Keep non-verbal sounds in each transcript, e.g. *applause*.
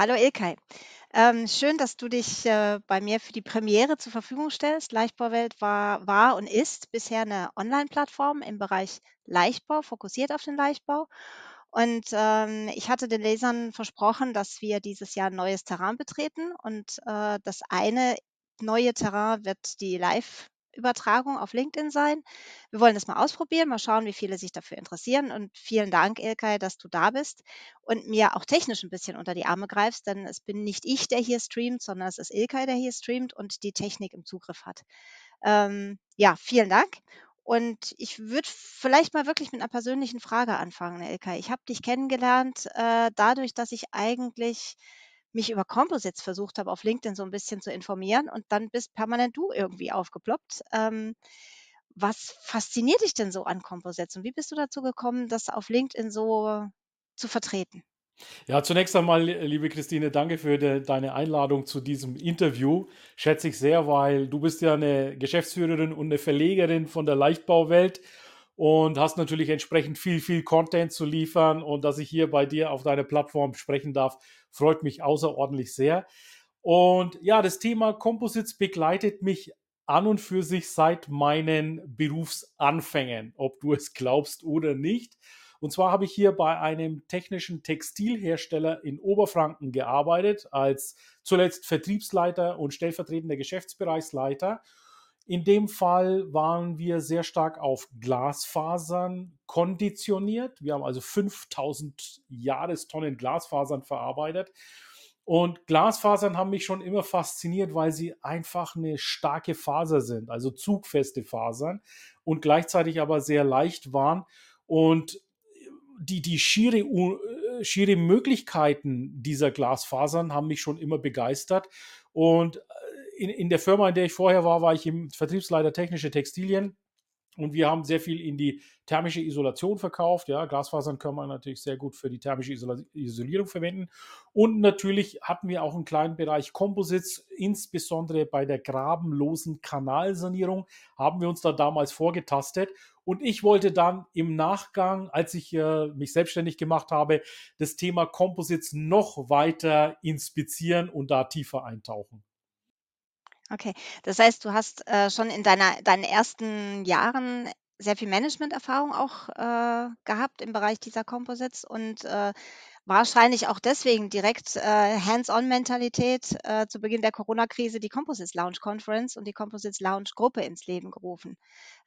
Hallo Ilkay. Ähm, schön, dass du dich äh, bei mir für die Premiere zur Verfügung stellst. Leichtbauwelt war, war und ist bisher eine Online-Plattform im Bereich Leichtbau, fokussiert auf den Leichtbau. Und ähm, ich hatte den Lesern versprochen, dass wir dieses Jahr ein neues Terrain betreten. Und äh, das eine neue Terrain wird die Live- Übertragung auf LinkedIn sein. Wir wollen das mal ausprobieren, mal schauen, wie viele sich dafür interessieren. Und vielen Dank, Ilkay, dass du da bist und mir auch technisch ein bisschen unter die Arme greifst, denn es bin nicht ich, der hier streamt, sondern es ist Ilkay, der hier streamt und die Technik im Zugriff hat. Ähm, ja, vielen Dank. Und ich würde vielleicht mal wirklich mit einer persönlichen Frage anfangen, Ilkay. Ich habe dich kennengelernt äh, dadurch, dass ich eigentlich mich über Composites versucht habe, auf LinkedIn so ein bisschen zu informieren und dann bist permanent du irgendwie aufgeploppt. Ähm, was fasziniert dich denn so an Composites und wie bist du dazu gekommen, das auf LinkedIn so zu vertreten? Ja, zunächst einmal, liebe Christine, danke für de, deine Einladung zu diesem Interview. Schätze ich sehr, weil du bist ja eine Geschäftsführerin und eine Verlegerin von der Leichtbauwelt und hast natürlich entsprechend viel, viel Content zu liefern. Und dass ich hier bei dir auf deiner Plattform sprechen darf, freut mich außerordentlich sehr. Und ja, das Thema Composites begleitet mich an und für sich seit meinen Berufsanfängen, ob du es glaubst oder nicht. Und zwar habe ich hier bei einem technischen Textilhersteller in Oberfranken gearbeitet, als zuletzt Vertriebsleiter und stellvertretender Geschäftsbereichsleiter. In dem Fall waren wir sehr stark auf Glasfasern konditioniert. Wir haben also 5000 Jahrestonnen Glasfasern verarbeitet. Und Glasfasern haben mich schon immer fasziniert, weil sie einfach eine starke Faser sind, also zugfeste Fasern und gleichzeitig aber sehr leicht waren. Und die, die schiere, äh, schiere Möglichkeiten dieser Glasfasern haben mich schon immer begeistert. Und in, in der Firma, in der ich vorher war, war ich im Vertriebsleiter technische Textilien. Und wir haben sehr viel in die thermische Isolation verkauft. Ja, Glasfasern können wir natürlich sehr gut für die thermische Isolierung verwenden. Und natürlich hatten wir auch einen kleinen Bereich Composites, insbesondere bei der grabenlosen Kanalsanierung haben wir uns da damals vorgetastet. Und ich wollte dann im Nachgang, als ich äh, mich selbstständig gemacht habe, das Thema Composites noch weiter inspizieren und da tiefer eintauchen. Okay, das heißt, du hast, äh, schon in deiner deinen ersten Jahren sehr viel Managementerfahrung auch, äh, gehabt im Bereich dieser Composites und, äh, wahrscheinlich auch deswegen direkt, äh, Hands-on-Mentalität, äh, zu Beginn der Corona-Krise die Composites Lounge Conference und die Composites Lounge Gruppe ins Leben gerufen.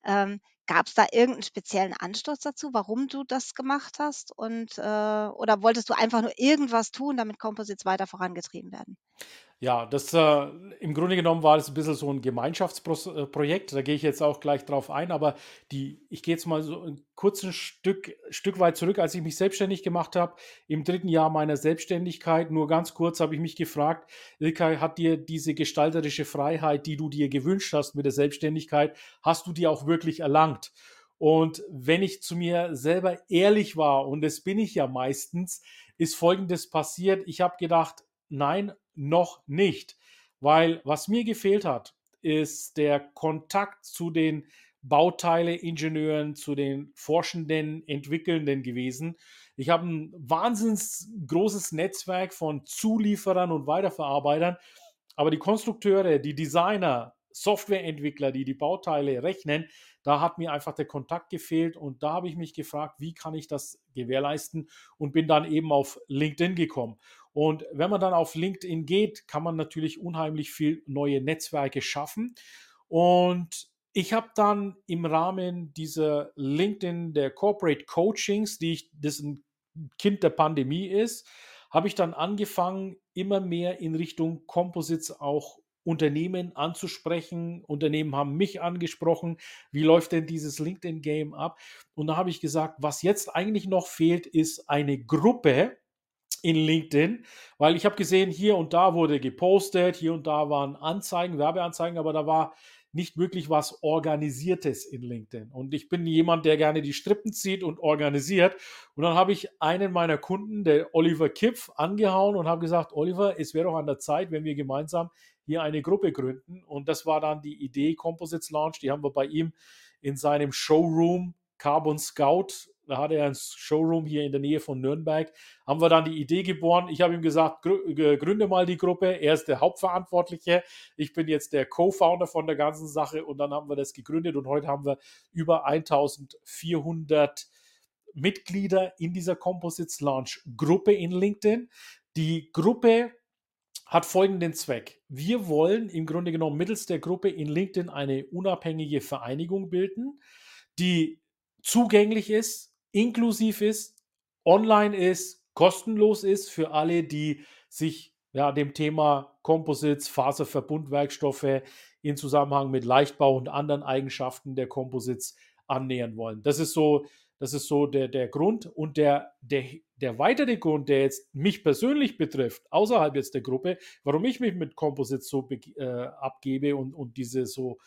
Ähm, Gab's da irgendeinen speziellen Anstoß dazu, warum du das gemacht hast und, äh oder wolltest du einfach nur irgendwas tun, damit Composites weiter vorangetrieben werden? Ja, das äh, im Grunde genommen war das ein bisschen so ein Gemeinschaftsprojekt. Da gehe ich jetzt auch gleich drauf ein, aber die, ich gehe jetzt mal so ein kurzes Stück, Stück weit zurück, als ich mich selbstständig gemacht habe. Im dritten Jahr meiner Selbstständigkeit, nur ganz kurz, habe ich mich gefragt, Ilkay, hat dir diese gestalterische Freiheit, die du dir gewünscht hast mit der Selbstständigkeit, hast du die auch wirklich erlangt? Und wenn ich zu mir selber ehrlich war, und das bin ich ja meistens, ist Folgendes passiert. Ich habe gedacht, nein, noch nicht. Weil was mir gefehlt hat, ist der Kontakt zu den Bauteile-Ingenieuren, zu den Forschenden, Entwickelnden gewesen. Ich habe ein wahnsinnig großes Netzwerk von Zulieferern und Weiterverarbeitern, aber die Konstrukteure, die Designer, Softwareentwickler, die die Bauteile rechnen, da hat mir einfach der Kontakt gefehlt und da habe ich mich gefragt, wie kann ich das gewährleisten und bin dann eben auf LinkedIn gekommen. Und wenn man dann auf LinkedIn geht, kann man natürlich unheimlich viel neue Netzwerke schaffen. Und ich habe dann im Rahmen dieser LinkedIn, der Corporate Coachings, die ich, das ein Kind der Pandemie ist, habe ich dann angefangen, immer mehr in Richtung Composites auch Unternehmen anzusprechen. Unternehmen haben mich angesprochen. Wie läuft denn dieses LinkedIn-Game ab? Und da habe ich gesagt, was jetzt eigentlich noch fehlt, ist eine Gruppe, in LinkedIn, weil ich habe gesehen, hier und da wurde gepostet, hier und da waren Anzeigen, Werbeanzeigen, aber da war nicht wirklich was Organisiertes in LinkedIn. Und ich bin jemand, der gerne die Strippen zieht und organisiert. Und dann habe ich einen meiner Kunden, der Oliver Kipf, angehauen und habe gesagt, Oliver, es wäre doch an der Zeit, wenn wir gemeinsam hier eine Gruppe gründen. Und das war dann die Idee Composites Launch. Die haben wir bei ihm in seinem Showroom Carbon Scout da hatte er ein Showroom hier in der Nähe von Nürnberg. Haben wir dann die Idee geboren. Ich habe ihm gesagt, gründe mal die Gruppe. Er ist der Hauptverantwortliche. Ich bin jetzt der Co-Founder von der ganzen Sache. Und dann haben wir das gegründet. Und heute haben wir über 1400 Mitglieder in dieser Composites Launch Gruppe in LinkedIn. Die Gruppe hat folgenden Zweck. Wir wollen im Grunde genommen mittels der Gruppe in LinkedIn eine unabhängige Vereinigung bilden, die zugänglich ist, inklusiv ist, online ist, kostenlos ist für alle, die sich ja, dem Thema Composites, Faserverbundwerkstoffe in Zusammenhang mit Leichtbau und anderen Eigenschaften der Composites annähern wollen. Das ist so, das ist so der, der Grund. Und der, der, der weitere Grund, der jetzt mich persönlich betrifft, außerhalb jetzt der Gruppe, warum ich mich mit Composites so äh, abgebe und, und diese so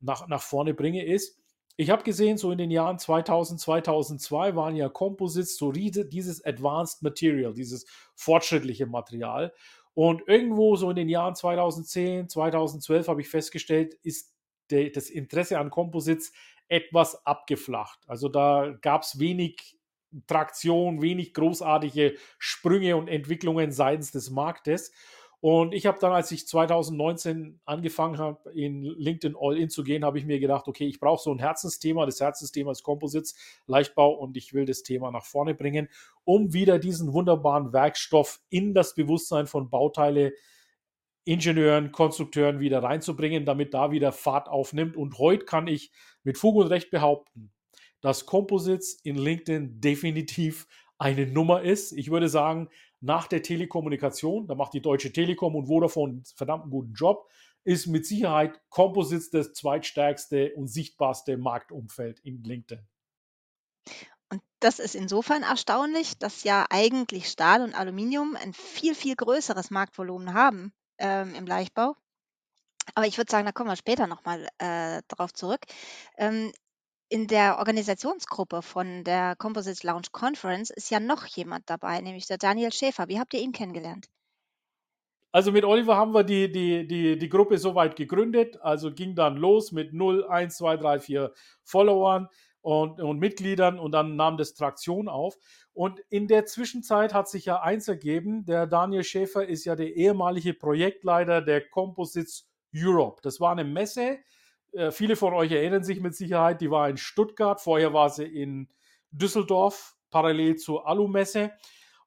nach, nach vorne bringe, ist, ich habe gesehen, so in den Jahren 2000, 2002 waren ja Composites so dieses Advanced Material, dieses fortschrittliche Material. Und irgendwo so in den Jahren 2010, 2012 habe ich festgestellt, ist de, das Interesse an Composites etwas abgeflacht. Also da gab es wenig Traktion, wenig großartige Sprünge und Entwicklungen seitens des Marktes. Und ich habe dann, als ich 2019 angefangen habe, in LinkedIn All-In zu gehen, habe ich mir gedacht, okay, ich brauche so ein Herzensthema. Das Herzensthema ist Composites, Leichtbau und ich will das Thema nach vorne bringen, um wieder diesen wunderbaren Werkstoff in das Bewusstsein von Bauteile, Ingenieuren, Konstrukteuren wieder reinzubringen, damit da wieder Fahrt aufnimmt. Und heute kann ich mit Fug und Recht behaupten, dass Composites in LinkedIn definitiv eine Nummer ist. Ich würde sagen, nach der Telekommunikation, da macht die Deutsche Telekom und Vodafone einen verdammten guten Job, ist mit Sicherheit Composites das zweitstärkste und sichtbarste Marktumfeld in LinkedIn. Und das ist insofern erstaunlich, dass ja eigentlich Stahl und Aluminium ein viel, viel größeres Marktvolumen haben ähm, im Leichtbau. Aber ich würde sagen, da kommen wir später nochmal äh, drauf zurück. Ähm, in der Organisationsgruppe von der Composites Lounge Conference ist ja noch jemand dabei, nämlich der Daniel Schäfer. Wie habt ihr ihn kennengelernt? Also mit Oliver haben wir die, die, die, die Gruppe soweit gegründet. Also ging dann los mit 0, 1, 2, 3, 4 Followern und, und Mitgliedern und dann nahm das Traktion auf. Und in der Zwischenzeit hat sich ja eins ergeben. Der Daniel Schäfer ist ja der ehemalige Projektleiter der Composites Europe. Das war eine Messe, äh, viele von euch erinnern sich mit Sicherheit, die war in Stuttgart. Vorher war sie in Düsseldorf, parallel zur Alu-Messe.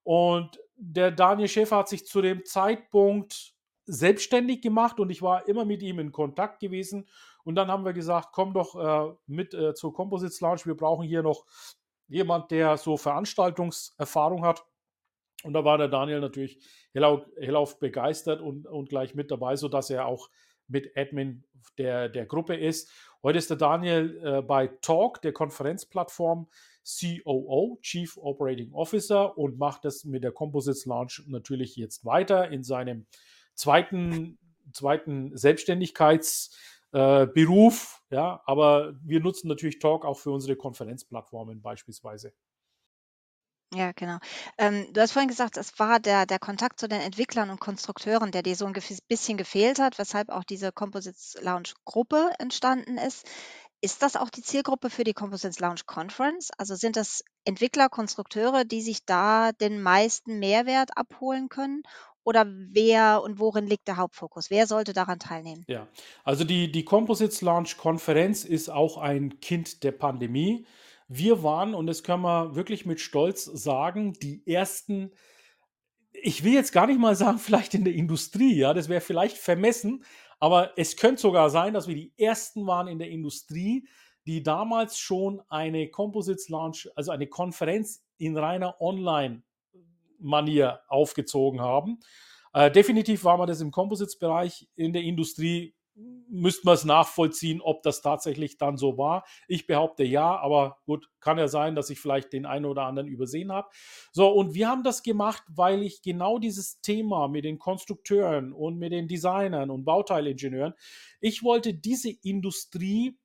Und der Daniel Schäfer hat sich zu dem Zeitpunkt selbstständig gemacht und ich war immer mit ihm in Kontakt gewesen. Und dann haben wir gesagt, komm doch äh, mit äh, zur Composites Lounge. Wir brauchen hier noch jemand, der so Veranstaltungserfahrung hat. Und da war der Daniel natürlich hellauf, hellauf begeistert und, und gleich mit dabei, sodass er auch mit Admin der, der Gruppe ist. Heute ist der Daniel äh, bei Talk, der Konferenzplattform, COO, Chief Operating Officer, und macht das mit der Composites Launch natürlich jetzt weiter in seinem zweiten, zweiten Selbstständigkeitsberuf. Äh, ja, aber wir nutzen natürlich Talk auch für unsere Konferenzplattformen beispielsweise. Ja, genau. Ähm, du hast vorhin gesagt, es war der der Kontakt zu den Entwicklern und Konstrukteuren, der dir so ein bisschen gefehlt hat, weshalb auch diese Composites Lounge Gruppe entstanden ist. Ist das auch die Zielgruppe für die Composites Lounge Conference? Also sind das Entwickler, Konstrukteure, die sich da den meisten Mehrwert abholen können? Oder wer und worin liegt der Hauptfokus? Wer sollte daran teilnehmen? Ja, also die, die Composites Launch Konferenz ist auch ein Kind der Pandemie. Wir waren, und das können wir wirklich mit Stolz sagen, die ersten, ich will jetzt gar nicht mal sagen, *laughs* vielleicht in der Industrie, ja, das wäre vielleicht vermessen, aber es könnte sogar sein, dass wir die ersten waren in der Industrie, die damals schon eine Composites Launch, also eine Konferenz in reiner Online-Manier aufgezogen haben. Äh, definitiv war man das im Composites-Bereich in der Industrie müsste man es nachvollziehen, ob das tatsächlich dann so war. Ich behaupte ja, aber gut, kann ja sein, dass ich vielleicht den einen oder anderen übersehen habe. So, und wir haben das gemacht, weil ich genau dieses Thema mit den Konstrukteuren und mit den Designern und Bauteilingenieuren, ich wollte diese Industrie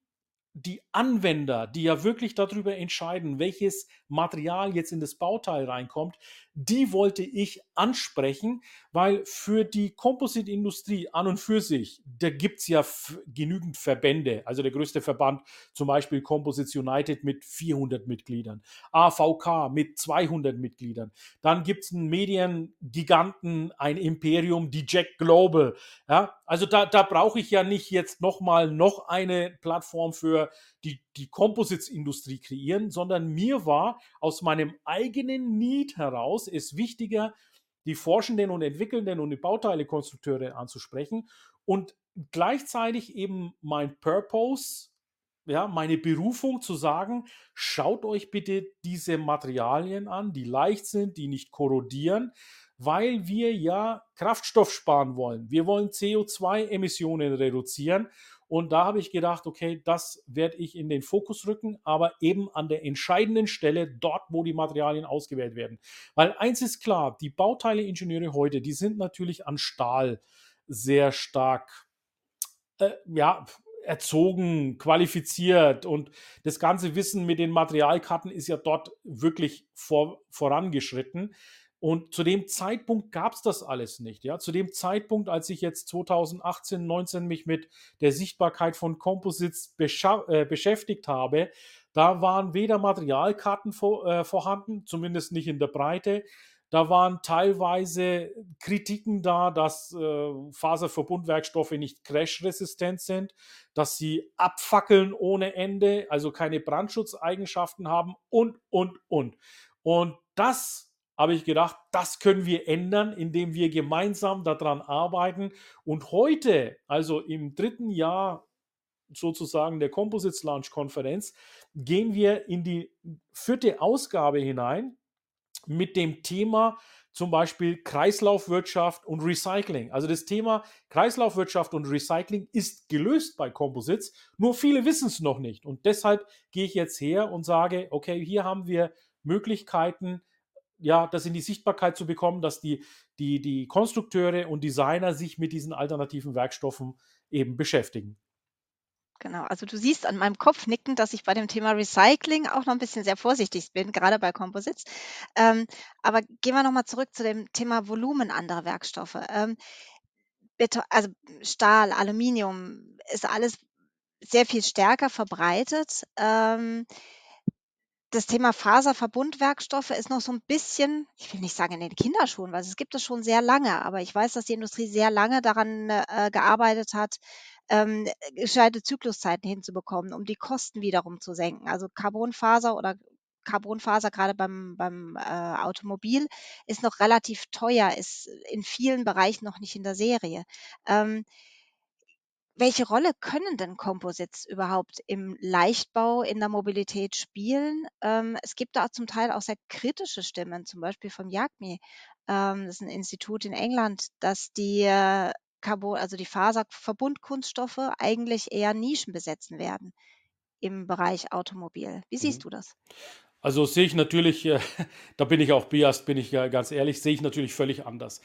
die Anwender, die ja wirklich darüber entscheiden, welches Material jetzt in das Bauteil reinkommt, die wollte ich ansprechen, weil für die Composite-Industrie an und für sich, da gibt es ja genügend Verbände. Also der größte Verband, zum Beispiel Composites United mit 400 Mitgliedern, AVK mit 200 Mitgliedern. Dann gibt es einen Mediengiganten, ein Imperium, die Jack Global. Ja, also da, da brauche ich ja nicht jetzt nochmal noch eine Plattform für die, die Composites-Industrie kreieren, sondern mir war aus meinem eigenen Need heraus es wichtiger, die Forschenden und Entwickelnden und die Bauteilekonstrukteure anzusprechen und gleichzeitig eben mein Purpose, ja, meine Berufung zu sagen, schaut euch bitte diese Materialien an, die leicht sind, die nicht korrodieren, weil wir ja Kraftstoff sparen wollen. Wir wollen CO2-Emissionen reduzieren und da habe ich gedacht, okay, das werde ich in den Fokus rücken, aber eben an der entscheidenden Stelle, dort, wo die Materialien ausgewählt werden. Weil eins ist klar, die Bauteileingenieure heute, die sind natürlich an Stahl sehr stark, äh, ja, erzogen, qualifiziert und das ganze Wissen mit den Materialkarten ist ja dort wirklich vor, vorangeschritten. Und zu dem Zeitpunkt gab es das alles nicht. Ja? Zu dem Zeitpunkt, als ich jetzt 2018, 19 mich mit der Sichtbarkeit von Composites äh, beschäftigt habe, da waren weder Materialkarten vor, äh, vorhanden, zumindest nicht in der Breite. Da waren teilweise Kritiken da, dass äh, Faserverbundwerkstoffe nicht crashresistent sind, dass sie abfackeln ohne Ende, also keine Brandschutzeigenschaften haben und, und, und. Und das habe ich gedacht, das können wir ändern, indem wir gemeinsam daran arbeiten. Und heute, also im dritten Jahr sozusagen der Composites Launch Konferenz, gehen wir in die vierte Ausgabe hinein mit dem Thema zum Beispiel Kreislaufwirtschaft und Recycling. Also das Thema Kreislaufwirtschaft und Recycling ist gelöst bei Composites, nur viele wissen es noch nicht. Und deshalb gehe ich jetzt her und sage, okay, hier haben wir Möglichkeiten, ja, das in die Sichtbarkeit zu bekommen, dass die, die, die Konstrukteure und Designer sich mit diesen alternativen Werkstoffen eben beschäftigen. Genau, also du siehst an meinem Kopf nicken, dass ich bei dem Thema Recycling auch noch ein bisschen sehr vorsichtig bin, gerade bei Composites. Ähm, aber gehen wir nochmal zurück zu dem Thema Volumen anderer Werkstoffe. Ähm, Beton, also Stahl, Aluminium ist alles sehr viel stärker verbreitet. Ähm, das Thema Faserverbundwerkstoffe ist noch so ein bisschen, ich will nicht sagen in den Kinderschuhen, weil es gibt es schon sehr lange, aber ich weiß, dass die Industrie sehr lange daran äh, gearbeitet hat, ähm, gescheite Zykluszeiten hinzubekommen, um die Kosten wiederum zu senken. Also Carbonfaser oder Carbonfaser gerade beim, beim äh, Automobil ist noch relativ teuer, ist in vielen Bereichen noch nicht in der Serie. Ähm, welche Rolle können denn Composites überhaupt im Leichtbau, in der Mobilität spielen? Ähm, es gibt da zum Teil auch sehr kritische Stimmen, zum Beispiel vom JAGMI. Ähm, das ist ein Institut in England, dass die äh, Carbon, also die Faserverbundkunststoffe eigentlich eher Nischen besetzen werden im Bereich Automobil. Wie siehst Mhm. du das? Also sehe ich natürlich, äh, *laughs* da bin ich auch biased, bin ich ja ganz ehrlich, sehe ich natürlich völlig anders.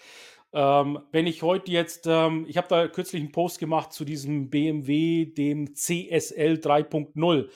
Ähm, wenn ich heute jetzt, ähm, ich habe da kürzlich einen Post gemacht zu diesem BMW, dem CSL 3.0.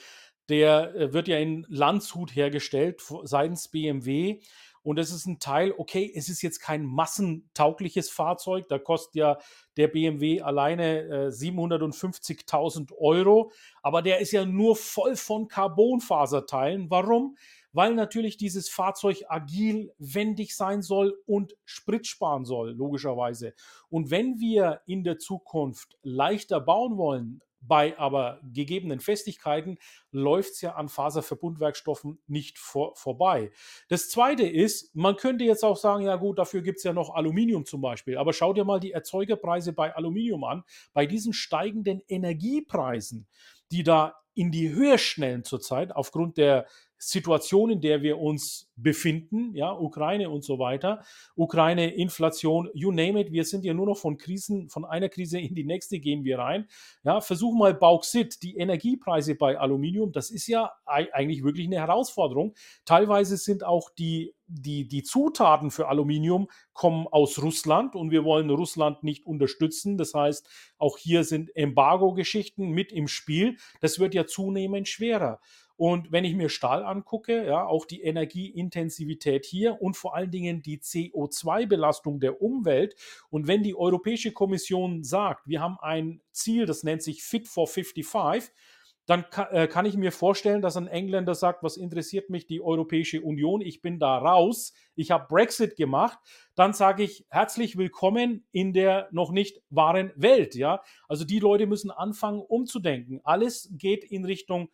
Der äh, wird ja in Landshut hergestellt seitens BMW. Und das ist ein Teil, okay, es ist jetzt kein massentaugliches Fahrzeug. Da kostet ja der BMW alleine äh, 750.000 Euro. Aber der ist ja nur voll von Carbonfaserteilen. Warum? Weil natürlich dieses Fahrzeug agil, wendig sein soll und Sprit sparen soll, logischerweise. Und wenn wir in der Zukunft leichter bauen wollen, bei aber gegebenen Festigkeiten läuft es ja an Faserverbundwerkstoffen nicht vor, vorbei. Das zweite ist, man könnte jetzt auch sagen, ja gut, dafür gibt es ja noch Aluminium zum Beispiel. Aber schau dir mal die Erzeugerpreise bei Aluminium an. Bei diesen steigenden Energiepreisen, die da in die Höhe schnellen zurzeit aufgrund der Situation, in der wir uns befinden, ja, Ukraine und so weiter, Ukraine, Inflation, you name it, wir sind ja nur noch von Krisen, von einer Krise in die nächste gehen wir rein. Ja, versuch mal Bauxit, die Energiepreise bei Aluminium, das ist ja eigentlich wirklich eine Herausforderung. Teilweise sind auch die die, die Zutaten für Aluminium kommen aus Russland und wir wollen Russland nicht unterstützen. Das heißt, auch hier sind Embargo-Geschichten mit im Spiel. Das wird ja zunehmend schwerer. Und wenn ich mir Stahl angucke, ja, auch die Energieintensivität hier und vor allen Dingen die CO2-Belastung der Umwelt. Und wenn die Europäische Kommission sagt, wir haben ein Ziel, das nennt sich Fit for 55, dann äh, kann ich mir vorstellen, dass ein Engländer sagt, was interessiert mich die Europäische Union, ich bin da raus, ich habe Brexit gemacht, dann sage ich herzlich willkommen in der noch nicht wahren Welt, ja? Also die Leute müssen anfangen umzudenken. Alles geht in Richtung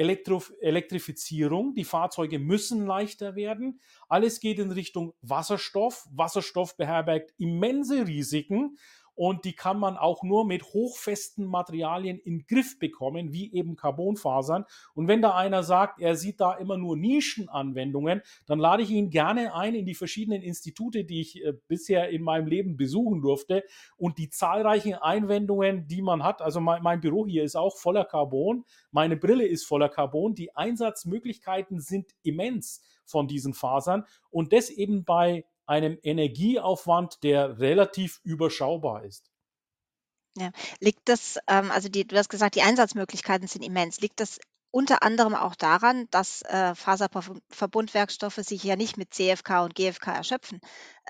Elektro Elektrifizierung. Die Fahrzeuge müssen leichter werden. Alles geht in Richtung Wasserstoff. Wasserstoff beherbergt immense Risiken und die kann man auch nur mit hochfesten Materialien in Griff bekommen, wie eben Carbonfasern. Und wenn da einer sagt, er sieht da immer nur Nischenanwendungen, dann lade ich ihn gerne ein in die verschiedenen Institute, die ich äh, bisher in meinem Leben besuchen durfte und die zahlreichen Einwendungen, die man hat. Also mein, mein Büro hier ist auch voller Carbon, meine Brille ist voller Carbon, die Einsatzmöglichkeiten sind immens von diesen Fasern und das eben bei einem Energieaufwand, der relativ überschaubar ist. Ja. Liegt das, ähm, also die, du hast gesagt, die Einsatzmöglichkeiten sind immens. Liegt das unter anderem auch daran, dass äh, Faserverbundwerkstoffe sich ja nicht mit CFK und GFK erschöpfen,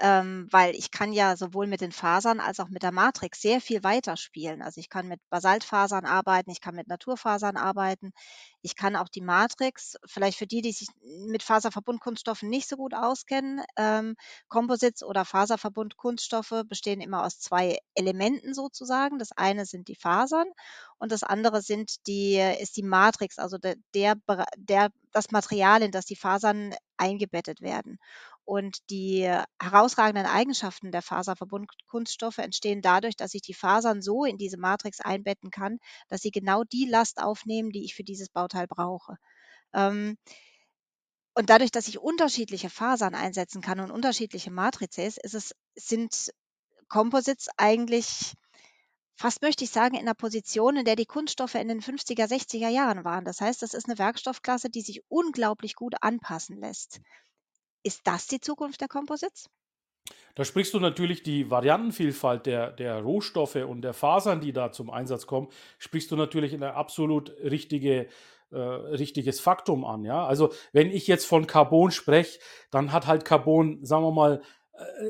ähm, weil ich kann ja sowohl mit den Fasern als auch mit der Matrix sehr viel weiterspielen. Also ich kann mit Basaltfasern arbeiten, ich kann mit Naturfasern arbeiten, ich kann auch die Matrix, vielleicht für die, die sich mit Faserverbundkunststoffen nicht so gut auskennen, ähm, Composites oder Faserverbundkunststoffe bestehen immer aus zwei Elementen sozusagen. Das eine sind die Fasern und das andere sind die, ist die Matrix, also der, der, der, das Material, in das die Fasern eingebettet werden. Und die herausragenden Eigenschaften der Faserverbundkunststoffe entstehen dadurch, dass ich die Fasern so in diese Matrix einbetten kann, dass sie genau die Last aufnehmen, die ich für dieses Bauteil brauche. Ähm, und dadurch, dass ich unterschiedliche Fasern einsetzen kann und unterschiedliche Matrices, ist es, sind Composites eigentlich fast möchte ich sagen, in einer Position, in der die Kunststoffe in den 50er, 60er Jahren waren. Das heißt, das ist eine Werkstoffklasse, die sich unglaublich gut anpassen lässt. Ist das die Zukunft der Composites? Da sprichst du natürlich die Variantenvielfalt der, der Rohstoffe und der Fasern, die da zum Einsatz kommen, sprichst du natürlich in ein absolut richtige, äh, richtiges Faktum an. Ja? Also wenn ich jetzt von Carbon spreche, dann hat halt Carbon, sagen wir mal,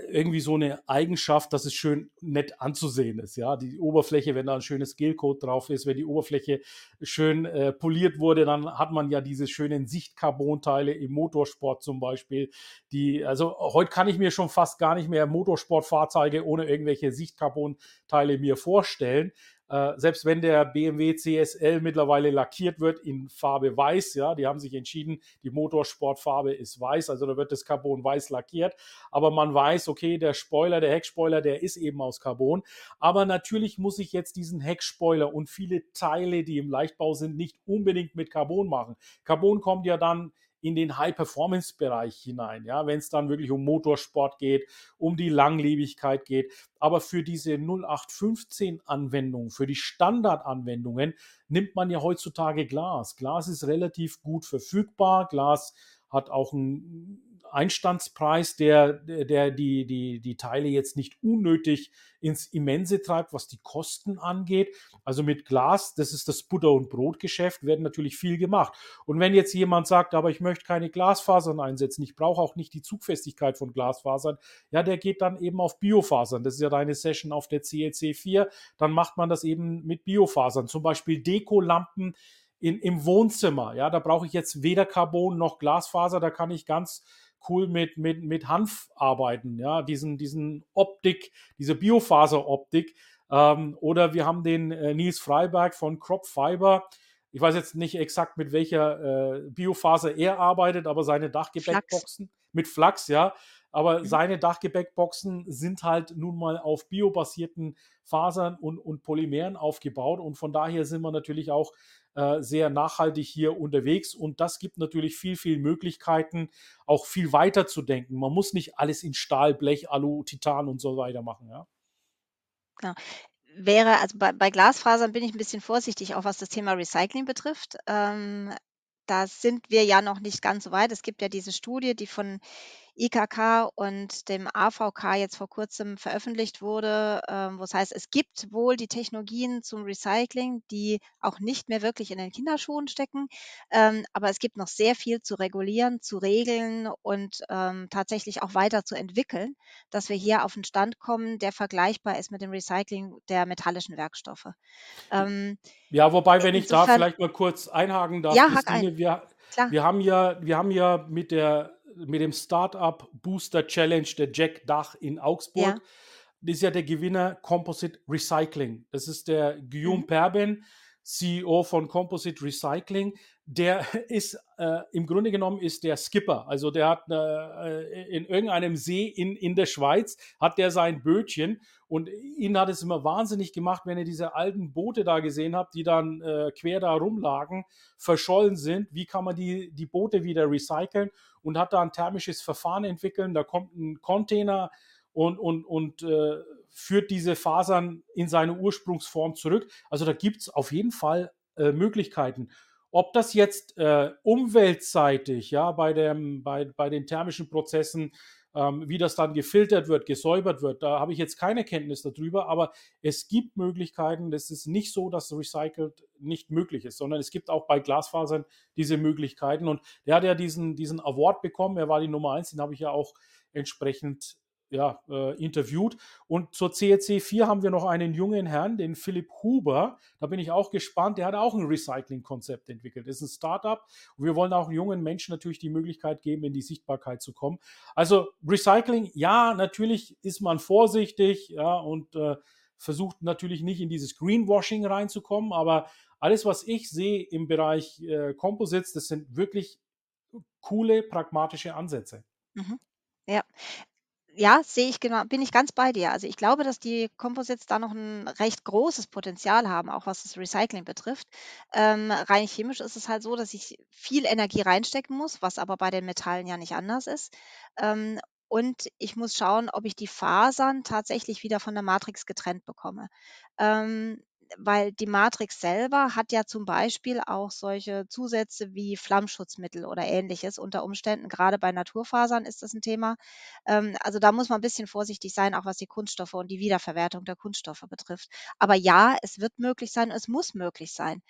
irgendwie so eine Eigenschaft, dass es schön nett anzusehen ist. Ja, die Oberfläche, wenn da ein schönes Gelcoat drauf ist, wenn die Oberfläche schön äh, poliert wurde, dann hat man ja diese schönen Sichtcarbonteile im Motorsport zum Beispiel. Die, also heute kann ich mir schon fast gar nicht mehr Motorsportfahrzeuge ohne irgendwelche Sichtcarbonteile mir vorstellen. Äh, selbst wenn der BMW CSL mittlerweile lackiert wird in Farbe weiß, ja, die haben sich entschieden, die Motorsportfarbe ist weiß, also da wird das Carbon weiß lackiert, aber man weiß, okay, der Spoiler, der Heckspoiler, der ist eben aus Carbon, aber natürlich muss ich jetzt diesen Heckspoiler und viele Teile, die im Leichtbau sind, nicht unbedingt mit Carbon machen. Carbon kommt ja dann in den High-Performance-Bereich hinein, ja, wenn es dann wirklich um Motorsport geht, um die Langlebigkeit geht. Aber für diese 0815-Anwendungen, für die Standardanwendungen nimmt man ja heutzutage Glas. Glas ist relativ gut verfügbar. Glas hat auch ein Einstandspreis, der, der die, die, die Teile jetzt nicht unnötig ins Immense treibt, was die Kosten angeht. Also mit Glas, das ist das Butter- und Brotgeschäft, werden natürlich viel gemacht. Und wenn jetzt jemand sagt, aber ich möchte keine Glasfasern einsetzen, ich brauche auch nicht die Zugfestigkeit von Glasfasern, ja, der geht dann eben auf Biofasern. Das ist ja deine Session auf der CLC 4. Dann macht man das eben mit Biofasern. Zum Beispiel Dekolampen in, im Wohnzimmer. Ja, da brauche ich jetzt weder Carbon noch Glasfaser. Da kann ich ganz cool mit, mit, mit Hanf arbeiten, ja, diesen, diesen Optik, diese Biofaseroptik. Ähm, oder wir haben den äh, Nils Freiberg von Crop Fiber. Ich weiß jetzt nicht exakt, mit welcher äh, Biofaser er arbeitet, aber seine Dachgepäckboxen mit Flachs, ja. aber mhm. seine Dachgebäckboxen sind halt nun mal auf biobasierten Fasern und, und Polymeren aufgebaut und von daher sind wir natürlich auch äh, sehr nachhaltig hier unterwegs und das gibt natürlich viel, viel Möglichkeiten, auch viel weiter zu denken. Man muss nicht alles in Stahl, Blech, Alu, Titan und so weiter machen. Ja. Genau wäre, also bei, bei, Glasfasern bin ich ein bisschen vorsichtig, auch was das Thema Recycling betrifft. Ähm, da sind wir ja noch nicht ganz so weit. Es gibt ja diese Studie, die von IKK und dem AVK jetzt vor kurzem veröffentlicht wurde, ähm, wo es heißt, es gibt wohl die Technologien zum Recycling, die auch nicht mehr wirklich in den Kinderschuhen stecken. Ähm, aber es gibt noch sehr viel zu regulieren, zu regeln und ähm, tatsächlich auch weiter zu entwickeln, dass wir hier auf einen Stand kommen, der vergleichbar ist mit dem Recycling der metallischen Werkstoffe. Ähm, ja, wobei, wenn ich da vielleicht mal kurz einhaken darf, ja, Christine, wir, wir, haben ja, wir haben ja mit, der, mit dem Startup Booster Challenge der Jack Dach in Augsburg, ja. das ist ja der Gewinner Composite Recycling. Das ist der Guillaume mhm. Perben, CEO von Composite Recycling der *laughs* ist äh, im Grunde genommen ist der Skipper. Also der hat äh, in irgendeinem See in, in der Schweiz hat der sein Bötchen und ihn hat es immer wahnsinnig gemacht, wenn ihr diese alten Boote da gesehen habt, die dann äh, quer da rumlagen, verschollen sind. Wie kann man die, die Boote wieder recyceln und hat da ein thermisches Verfahren entwickelt. Da kommt ein Container und, und, und äh, führt diese Fasern in seine Ursprungsform zurück. Also da gibt es auf jeden Fall äh, Möglichkeiten. Ob das jetzt äh, umweltseitig, ja, bei, dem, bei, bei den thermischen Prozessen, ähm, wie das dann gefiltert wird, gesäubert wird, da habe ich jetzt keine Kenntnis darüber, aber es gibt Möglichkeiten. Es ist nicht so, dass Recycled nicht möglich ist, sondern es gibt auch bei Glasfasern diese Möglichkeiten. Und der hat ja diesen, diesen Award bekommen, er war die Nummer eins, den habe ich ja auch entsprechend ja, äh, interviewt. Und zur CEC 4 haben wir noch einen jungen Herrn, den Philipp Huber. Da bin ich auch gespannt. Der hat auch ein Recycling-Konzept entwickelt. Das ist ein Startup und wir wollen auch jungen Menschen natürlich die Möglichkeit geben, in die Sichtbarkeit zu kommen. Also Recycling, ja, natürlich ist man vorsichtig, ja, und äh, versucht natürlich nicht in dieses Greenwashing reinzukommen, aber alles, was ich sehe im Bereich äh, Composites, das sind wirklich coole, pragmatische Ansätze. Mhm. Ja, ja, sehe ich genau bin ich ganz bei dir. Also, ich glaube, dass die Composites da noch ein recht großes Potenzial haben, auch was das Recycling betrifft. Ähm, rein chemisch ist es halt so, dass ich viel Energie reinstecken muss, was aber bei den Metallen ja nicht anders ist. Ähm, und ich muss schauen, ob ich die Fasern tatsächlich wieder von der Matrix getrennt bekomme. Ähm, weil die Matrix selber hat ja zum Beispiel auch solche Zusätze wie Flammschutzmittel oder ähnliches unter Umständen. Gerade bei Naturfasern ist das ein Thema. Ähm, also da muss man ein bisschen vorsichtig sein, auch was die Kunststoffe und die Wiederverwertung der Kunststoffe betrifft. Aber ja, es wird möglich sein, es muss möglich sein.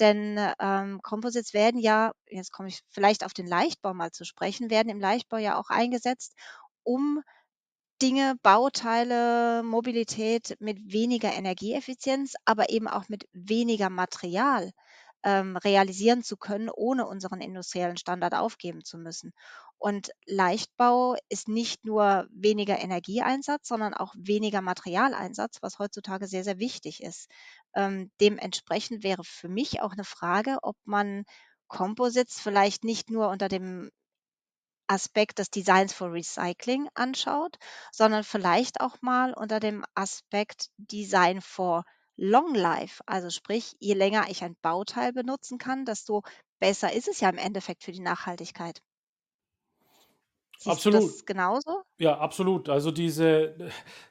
Denn ähm, Composites werden ja, jetzt komme ich vielleicht auf den Leichtbau mal zu sprechen, werden im Leichtbau ja auch eingesetzt, um Dinge, Bauteile, Mobilität mit weniger Energieeffizienz, aber eben auch mit weniger Material ähm, realisieren zu können, ohne unseren industriellen Standard aufgeben zu müssen. Und Leichtbau ist nicht nur weniger Energieeinsatz, sondern auch weniger Materialeinsatz, was heutzutage sehr, sehr wichtig ist. Ähm, dementsprechend wäre für mich auch eine Frage, ob man Composites vielleicht nicht nur unter dem Aspekt des Designs for Recycling anschaut, sondern vielleicht auch mal unter dem Aspekt Design for Long Life. Also sprich, je länger ich ein Bauteil benutzen kann, desto besser ist es ja im Endeffekt für die Nachhaltigkeit. Siehst absolut. du das genauso? Ja, absolut. Also diese,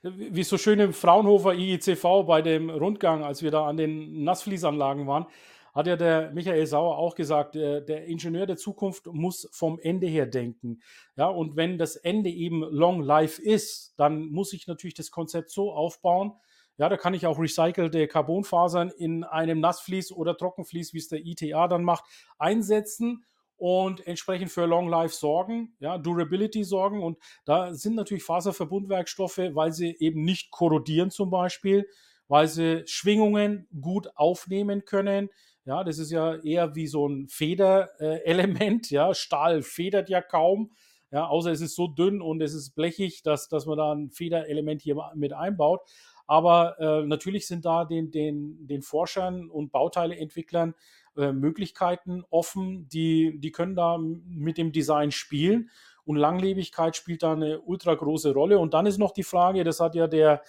wie so schön im Fraunhofer IECV bei dem Rundgang, als wir da an den Nassfließanlagen waren, hat ja der Michael Sauer auch gesagt, der, der, Ingenieur der Zukunft muss vom Ende her denken. Ja, und wenn das Ende eben Long Life ist, dann muss ich natürlich das Konzept so aufbauen. Ja, da kann ich auch recycelte Carbonfasern in einem Nassfließ oder Trockenfließ, wie es der ITA dann macht, einsetzen und entsprechend für Long Life sorgen, ja, Durability sorgen. Und da sind natürlich Faserverbundwerkstoffe, weil sie eben nicht korrodieren zum Beispiel, weil sie Schwingungen gut aufnehmen können, ja, das ist ja eher wie so ein Federelement. Ja, Stahl federt ja kaum. Ja, außer es ist so dünn und es ist blechig, dass, dass man da ein Federelement hier mit einbaut. Aber äh, natürlich sind da den, den, den Forschern und Bauteileentwicklern äh, Möglichkeiten offen, die, die können da mit dem Design spielen. und Langlebigkeit spielt da eine ultra große Rolle. Und dann ist noch die Frage, das hat ja der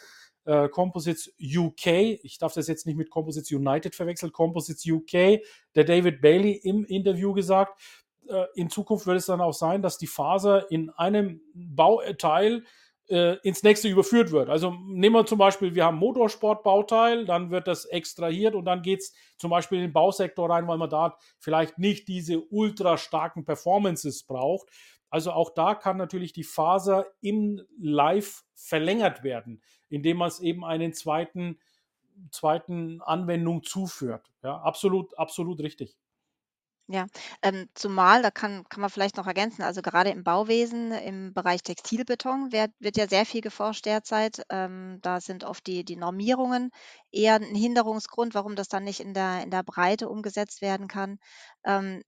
äh, Composites UK, ich darf das jetzt nicht mit Composites United verwechseln, Composites UK, der David Bailey im Interview gesagt, äh, in Zukunft wird es dann auch sein, dass die Faser in einem Bauteil äh, ins nächste überführt wird. Also nehmen wir zum Beispiel, wir haben Motorsportbauteil, dann wird das extrahiert und dann geht es zum Beispiel in den Bausektor rein, weil man da vielleicht nicht diese ultra starken Performances braucht. Also auch da kann natürlich die Faser im Live verlängert werden, indem man es eben einen zweiten, zweiten Anwendung zuführt. Ja, absolut, absolut richtig. Ja, ähm, zumal, da kann kann man vielleicht noch ergänzen, also gerade im Bauwesen, im Bereich Textilbeton wird wird ja sehr viel geforscht derzeit. Ähm, da sind oft die die Normierungen eher ein Hinderungsgrund, warum das dann nicht in der in der Breite umgesetzt werden kann. Ähm,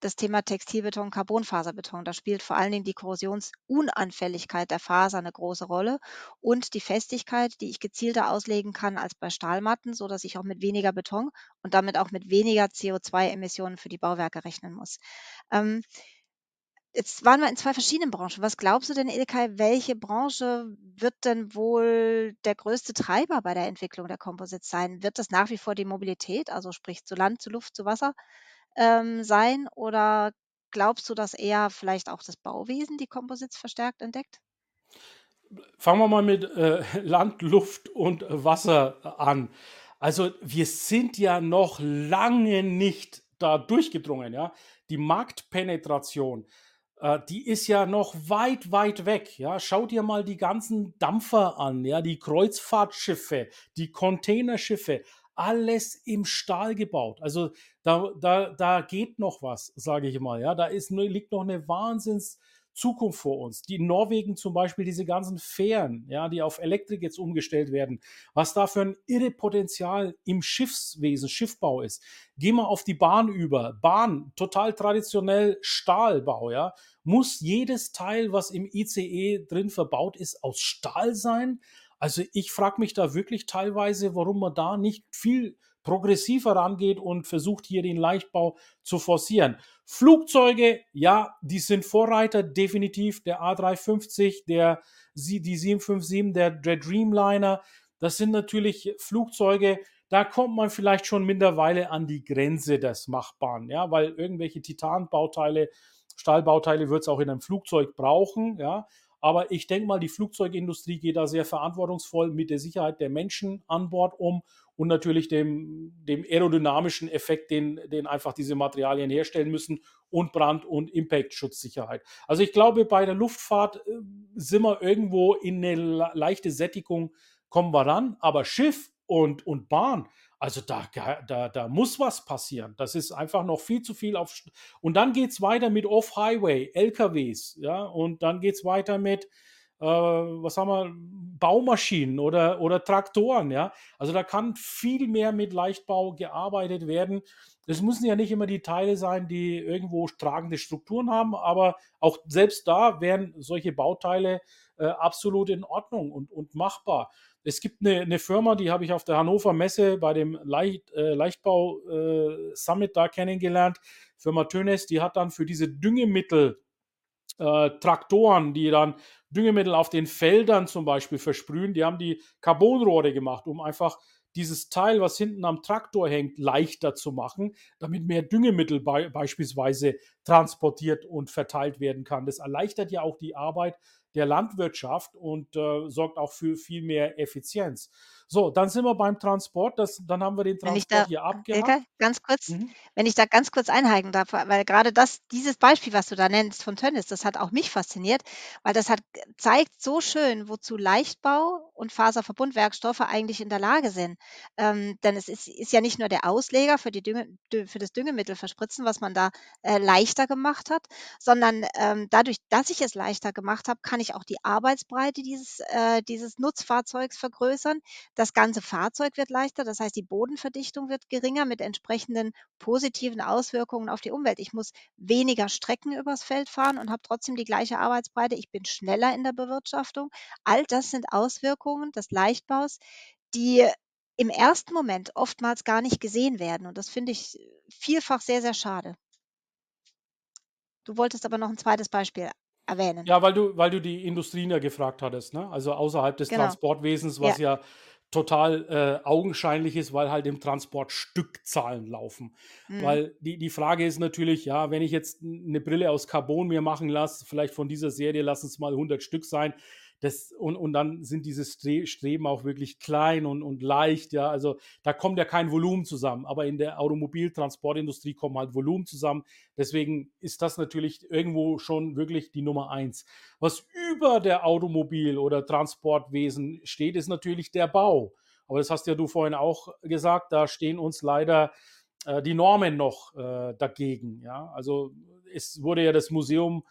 das Thema Textilbeton, Carbonfaserbeton. Da spielt vor allen Dingen die Korrosionsunanfälligkeit der Faser eine große Rolle und die Festigkeit, die ich gezielter auslegen kann als bei Stahlmatten, so dass ich auch mit weniger Beton und damit auch mit weniger CO2-Emissionen für die Bauwerke rechnen muss. Ähm, jetzt waren wir in zwei verschiedenen Branchen. Was glaubst du denn, Ilkay, welche Branche wird denn wohl der größte Treiber bei der Entwicklung der Composites sein? Wird das nach wie vor die Mobilität, also sprich zu Land, zu Luft, zu Wasser? Ähm, sein oder glaubst du, dass eher vielleicht auch das Bauwesen die Composites verstärkt entdeckt? Fangen wir mal mit äh, *laughs* Land, Luft und Wasser an. Also wir sind ja noch lange nicht da durchgedrungen, ja. Die Marktpenetration, äh, die ist ja noch weit, weit weg, ja. Schau dir mal die ganzen Dampfer an, ja, die Kreuzfahrtschiffe, die Containerschiffe alles im Stahl gebaut. Also da, da, da geht noch was, sage ich mal. Ja, da ist, liegt noch eine Wahnsinns Zukunft vor uns. Die Norwegen zum Beispiel, diese ganzen Fähren, ja, die auf Elektrik jetzt umgestellt werden, was da für ein irre Potenzial im Schiffswesen, Schiffbau ist. Geh mal auf die Bahn über. Bahn, total traditionell Stahlbau, ja. Muss jedes Teil, was im ICE drin verbaut ist, aus Stahl sein? Also ich frage mich da wirklich teilweise, warum man da nicht viel progressiver rangeht und versucht hier den Leichtbau zu forcieren. Flugzeuge, ja, die sind Vorreiter, definitiv. Der A350, der, die 757, der, der Dreamliner, das sind natürlich Flugzeuge, da kommt man vielleicht schon mittlerweile an die Grenze des Machbaren, ja, weil irgendwelche Titanbauteile, Stahlbauteile wird es auch in einem Flugzeug brauchen, ja. Aber ich denke mal, die Flugzeugindustrie geht da sehr verantwortungsvoll mit der Sicherheit der Menschen an Bord um und natürlich dem, dem aerodynamischen Effekt, den, den einfach diese Materialien herstellen müssen und Brand- und Impact-Schutzsicherheit. Also ich glaube, bei der Luftfahrt äh, sind wir irgendwo in eine leichte Sättigung, kommen wir ran, aber Schiff und, und Bahn, also da, da, da muss was passieren. Das ist einfach noch viel zu viel auf. Und dann geht es weiter mit Off-Highway, LKWs, ja, und dann geht es weiter mit, äh, was haben wir, Baumaschinen oder, oder Traktoren, ja. Also da kann viel mehr mit Leichtbau gearbeitet werden. Es müssen ja nicht immer die Teile sein, die irgendwo tragende Strukturen haben, aber auch selbst da wären solche Bauteile äh, absolut in Ordnung und, und machbar. Es gibt eine, eine Firma, die habe ich auf der Hannover Messe bei dem Leicht, äh, Leichtbau äh, Summit da kennengelernt. Firma Tönes, die hat dann für diese Düngemittel äh, Traktoren, die dann Düngemittel auf den Feldern zum Beispiel versprühen, die haben die Carbonrohre gemacht, um einfach dieses Teil, was hinten am Traktor hängt, leichter zu machen, damit mehr Düngemittel be beispielsweise transportiert und verteilt werden kann. Das erleichtert ja auch die Arbeit der Landwirtschaft und äh, sorgt auch für viel mehr Effizienz. So, dann sind wir beim Transport. Das, dann haben wir den Transport da, hier abgehakt. Ilke, ganz kurz, mhm. wenn ich da ganz kurz einhaken darf, weil gerade das, dieses Beispiel, was du da nennst von Tönnis, das hat auch mich fasziniert, weil das hat zeigt so schön, wozu Leichtbau und Faserverbundwerkstoffe eigentlich in der Lage sind. Ähm, denn es ist, ist, ja nicht nur der Ausleger für, Dünge, für das Düngemittelverspritzen, was man da äh, leichter gemacht hat, sondern ähm, dadurch, dass ich es leichter gemacht habe, kann ich auch die Arbeitsbreite dieses, äh, dieses Nutzfahrzeugs vergrößern. Das ganze Fahrzeug wird leichter, das heißt, die Bodenverdichtung wird geringer mit entsprechenden positiven Auswirkungen auf die Umwelt. Ich muss weniger Strecken übers Feld fahren und habe trotzdem die gleiche Arbeitsbreite. Ich bin schneller in der Bewirtschaftung. All das sind Auswirkungen des Leichtbaus, die im ersten Moment oftmals gar nicht gesehen werden. Und das finde ich vielfach sehr, sehr schade. Du wolltest aber noch ein zweites Beispiel erwähnen. Ja, weil du, weil du die Industrien ja gefragt hattest, ne? Also außerhalb des Genau. Transportwesens, Ja. was ja total äh, augenscheinlich ist, weil halt im Transport Stückzahlen laufen. Mhm. Weil die, die Frage ist natürlich, ja, wenn ich jetzt eine Brille aus Carbon mir machen lasse, vielleicht von dieser Serie, lass es mal 100 Stück sein, das, und, und dann sind diese Stre Streben auch wirklich klein und, und leicht, ja, also da kommt ja kein Volumen zusammen, aber in der Automobiltransportindustrie kommen halt Volumen zusammen, deswegen ist das natürlich irgendwo schon wirklich die Nummer eins. Was über der Automobil- oder Transportwesen steht, ist natürlich der Bau, aber das hast ja du vorhin auch gesagt, da stehen uns leider äh, die Normen noch äh, dagegen, ja, also es wurde ja das Museum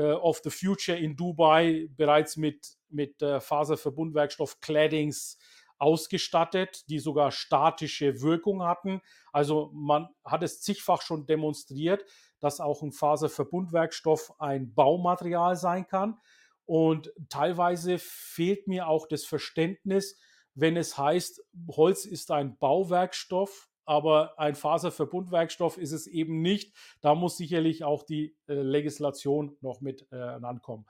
of the Future in Dubai bereits mit, mit äh, Faserverbundwerkstoff Claddings ausgestattet, die sogar statische Wirkung hatten. Also man hat es zigfach schon demonstriert, dass auch ein Faserverbundwerkstoff ein Baumaterial sein kann. Und teilweise fehlt mir auch das Verständnis, wenn es heißt, Holz ist ein Bauwerkstoff, aber ein Faserverbundwerkstoff ist es eben nicht. Da muss sicherlich auch die äh, Legislation noch mit äh, rankommen.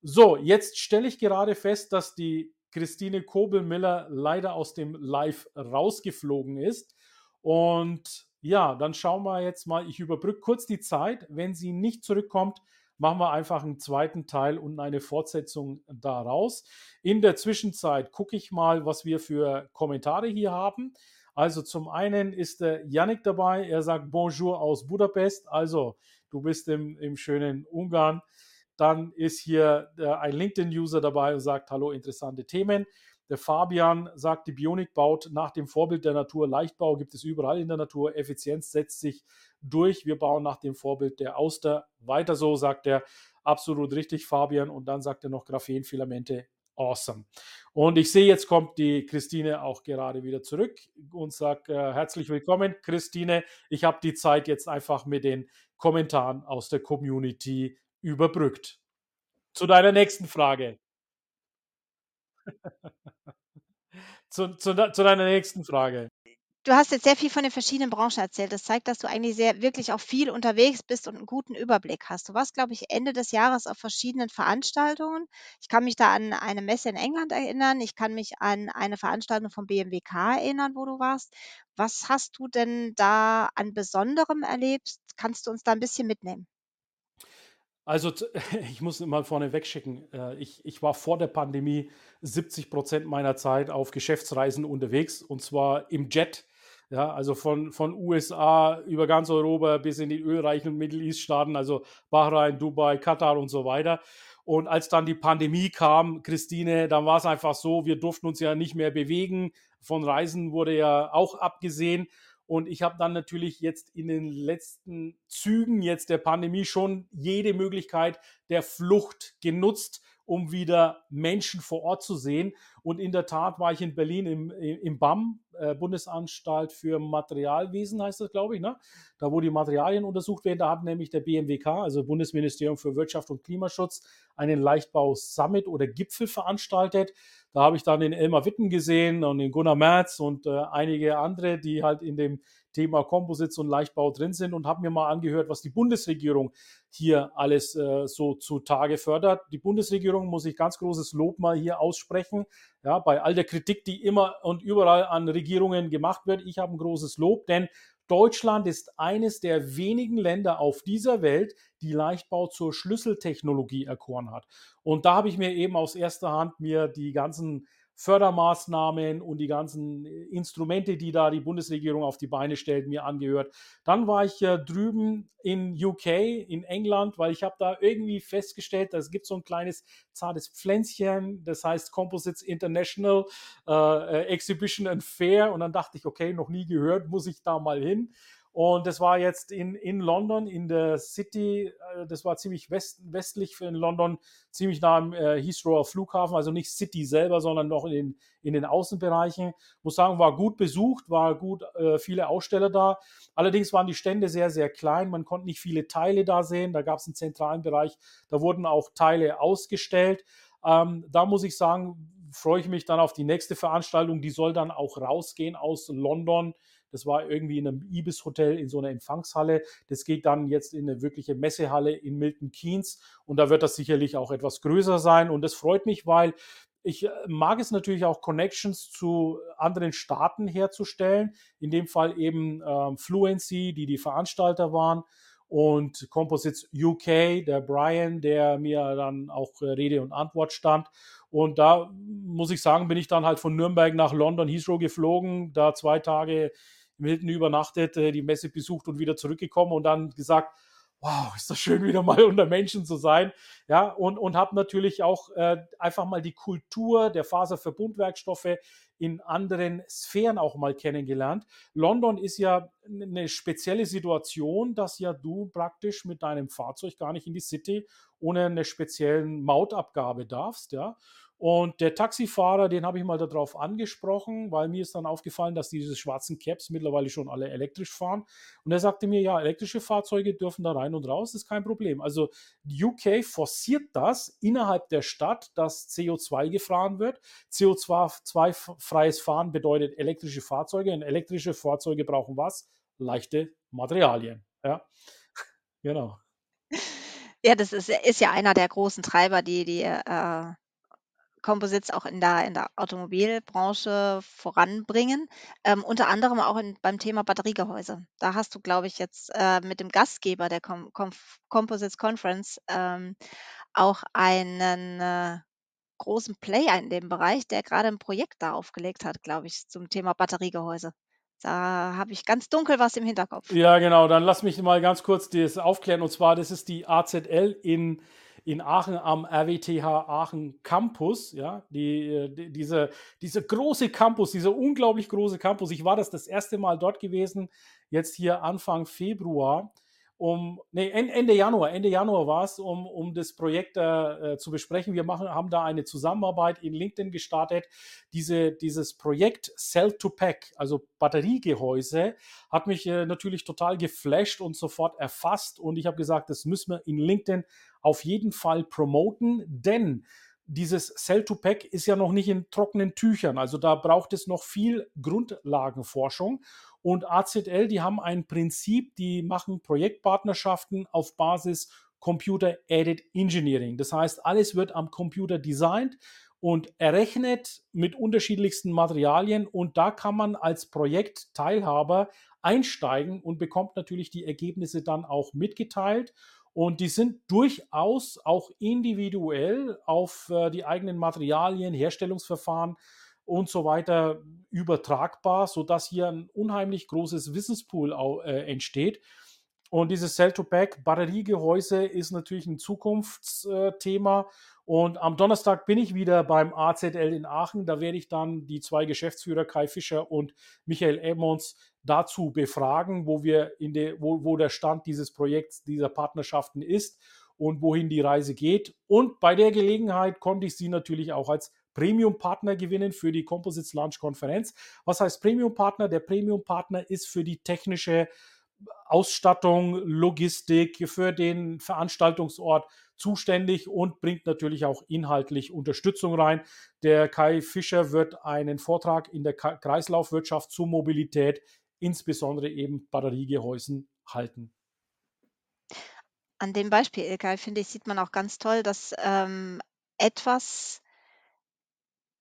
So, jetzt stelle ich gerade fest, dass die Christine Kobel-Miller leider aus dem Live rausgeflogen ist. Und ja, dann schauen wir jetzt mal, ich überbrücke kurz die Zeit. Wenn sie nicht zurückkommt, machen wir einfach einen zweiten Teil und eine Fortsetzung daraus. In der Zwischenzeit gucke ich mal, was wir für Kommentare hier haben. Also zum einen ist der Yannick dabei, er sagt Bonjour aus Budapest, also du bist im, im schönen Ungarn. Dann ist hier der, ein LinkedIn-User dabei und sagt Hallo, interessante Themen. Der Fabian sagt, die Bionik baut nach dem Vorbild der Natur Leichtbau, gibt es überall in der Natur. Effizienz setzt sich durch. Wir bauen nach dem Vorbild der Auster. Weiter so, sagt er. Absolut richtig, Fabian. Und dann sagt er noch Graphenfilamente awesome. Und ich sehe, jetzt kommt die Christine auch gerade wieder zurück und sagt äh, herzlich willkommen, Christine. Ich habe die Zeit jetzt einfach mit den Kommentaren aus der Community überbrückt. Zu deiner nächsten Frage. *laughs* zu, zu, zu deiner nächsten Frage. Du hast jetzt sehr viel von den verschiedenen Branchen erzählt. Das zeigt, dass du eigentlich sehr wirklich auch viel unterwegs bist und einen guten Überblick hast. Du warst, glaube ich, Ende des Jahres auf verschiedenen Veranstaltungen. Ich kann mich da an eine Messe in England erinnern. Ich kann mich an eine Veranstaltung vom BMWK erinnern, wo du warst. Was hast du denn da an Besonderem erlebt? Kannst du uns da ein bisschen mitnehmen? Also *laughs* ich muss mal vorne wegschicken. Äh, ich, ich war vor der Pandemie 70 Prozent meiner Zeit auf Geschäftsreisen unterwegs und zwar im Jet. Ja, also von, von USA über ganz Europa bis in die ölreichen Middle East Staaten, also Bahrain, Dubai, Katar und so weiter. Und als dann die Pandemie kam, Christine, dann war es einfach so, wir durften uns ja nicht mehr bewegen. Von Reisen wurde ja auch abgesehen. Und ich habe dann natürlich jetzt in den letzten Zügen jetzt der Pandemie schon jede Möglichkeit der Flucht genutzt, um wieder Menschen vor Ort zu sehen. Und in der Tat war ich in Berlin im, im BAM, äh, Bundesanstalt für Materialwesen heißt das, glaube ich, ne? da wo die Materialien untersucht werden. Da hat nämlich der BMWK, also Bundesministerium für Wirtschaft und Klimaschutz, einen Leichtbau-Summit oder Gipfel veranstaltet. Da habe ich dann den Elmar Witten gesehen und den Gunnar Merz und äh, einige andere, die halt in dem Thema Komposits und Leichtbau drin sind und habe mir mal angehört, was die Bundesregierung hier alles äh, so zutage fördert. Die Bundesregierung muss ich ganz großes Lob mal hier aussprechen. Ja, bei all der Kritik, die immer und überall an Regierungen gemacht wird, ich habe ein großes Lob, denn Deutschland ist eines der wenigen Länder auf dieser Welt, die Leichtbau zur Schlüsseltechnologie erkoren hat. Und da habe ich mir eben aus erster Hand mir die ganzen Fördermaßnahmen und die ganzen Instrumente, die da die Bundesregierung auf die Beine stellt, mir angehört. Dann war ich äh, drüben in UK, in England, weil ich habe da irgendwie festgestellt, es gibt so ein kleines zartes Pflänzchen, das heißt Composites International äh, Exhibition and Fair. Und dann dachte ich, okay, noch nie gehört, muss ich da mal hin. Und das war jetzt in, in London, in der City. Das war ziemlich west, westlich in London, ziemlich nah am äh, Heathrow Flughafen, also nicht City selber, sondern noch in den, in den Außenbereichen. Muss sagen, war gut besucht, war gut äh, viele Aussteller da. Allerdings waren die Stände sehr, sehr klein. Man konnte nicht viele Teile da sehen. Da gab es einen zentralen Bereich, da wurden auch Teile ausgestellt. Ähm, da muss ich sagen, freue ich mich dann auf die nächste Veranstaltung. Die soll dann auch rausgehen aus London Das war irgendwie in einem Ibis-Hotel in so einer Empfangshalle. Das geht dann jetzt in eine wirkliche Messehalle in Milton Keynes und da wird das sicherlich auch etwas größer sein. Und das freut mich, weil ich äh, mag es natürlich auch, Connections zu anderen Staaten herzustellen. In dem Fall eben ähm, Fluency, die die Veranstalter waren und Composites UK, der Brian, der mir dann auch äh, Rede und Antwort stand. Und da muss ich sagen, bin ich dann halt von Nürnberg nach London Heathrow geflogen, da zwei Tage im Hilton übernachtet, äh, die Messe besucht und wieder zurückgekommen und dann gesagt, wow, ist das schön, *laughs* wieder mal unter Menschen zu sein. Ja, und, und habe natürlich auch äh, einfach mal die Kultur der Faserverbundwerkstoffe in anderen Sphären auch mal kennengelernt. London ist ja eine spezielle Situation, dass ja du praktisch mit deinem Fahrzeug gar nicht in die City ohne eine speziellen Mautabgabe darfst, ja. Und der Taxifahrer, den habe ich mal darauf angesprochen, weil mir ist dann aufgefallen, dass diese schwarzen Caps mittlerweile schon alle elektrisch fahren. Und er sagte mir, ja, elektrische Fahrzeuge dürfen da rein und raus, ist kein Problem. Also UK forciert das innerhalb der Stadt, dass CO2 gefahren wird. CO2-freies Fahren bedeutet elektrische Fahrzeuge und elektrische Fahrzeuge brauchen was? Leichte Materialien. Ja, *laughs* genau. Ja, das ist, ist ja einer der großen Treiber, die die äh, Composites auch in der in der Automobilbranche voranbringen, ähm, unter anderem auch in beim Thema Batteriegehäuse. Da hast du, glaube ich, jetzt, äh, mit dem Gastgeber der Com Conf Composites Conference, ähm, auch einen, äh, großen Player in dem Bereich, der gerade ein Projekt da aufgelegt hat, glaube ich, zum Thema Batteriegehäuse. Da habe ich ganz dunkel was im Hinterkopf. Ja, genau. Dann lass mich mal ganz kurz das aufklären. Und zwar, das ist die AZL in in Aachen am RWTH Aachen Campus, ja, die, die, diese, diese große Campus, dieser unglaublich große Campus. Ich war das das erste Mal dort gewesen, jetzt hier Anfang Februar um, nee, Ende Januar, Ende Januar war es, um, um das Projekt äh, zu besprechen. Wir machen, haben da eine Zusammenarbeit in LinkedIn gestartet. Diese, dieses Projekt Cell to Pack, also Batteriegehäuse, hat mich äh, natürlich total geflasht und sofort erfasst. Und ich habe gesagt, das müssen wir in LinkedIn auf jeden Fall promoten, denn dieses Cell-to-Pack ist ja noch nicht in trockenen Tüchern. Also da braucht es noch viel Grundlagenforschung. Und AZL, die haben ein Prinzip, die machen Projektpartnerschaften auf Basis Computer-Aided Engineering. Das heißt, alles wird am Computer designt und errechnet mit unterschiedlichsten Materialien. Und da kann man als Projektteilhaber einsteigen und bekommt natürlich die Ergebnisse dann auch mitgeteilt. Und die sind durchaus auch individuell auf äh, die eigenen Materialien, Herstellungsverfahren und so weiter übertragbar, sodass hier ein unheimlich großes Wissenspool äh, entsteht. Und dieses Cell-to-Pack Batteriegehäuse ist natürlich ein Zukunftsthema. Und am Donnerstag bin ich wieder beim AZL in Aachen. Da werde ich dann die zwei Geschäftsführer Kai Fischer und Michael Emmons dazu befragen, wo wir in der, wo, wo der Stand dieses Projekts, dieser Partnerschaften ist und wohin die Reise geht. Und bei der Gelegenheit konnte ich sie natürlich auch als Premium-Partner gewinnen für die Composites Launch Konferenz. Was heißt Premium-Partner? Der Premium-Partner ist für die technische Ausstattung, Logistik, für den Veranstaltungsort zuständig und bringt natürlich auch inhaltlich Unterstützung rein. Der Kai Fischer wird einen Vortrag in der Kreislaufwirtschaft zur Mobilität, insbesondere eben Batteriegehäusen, halten. An dem Beispiel, Ilkay, finde ich, sieht man auch ganz toll, dass ähm, etwas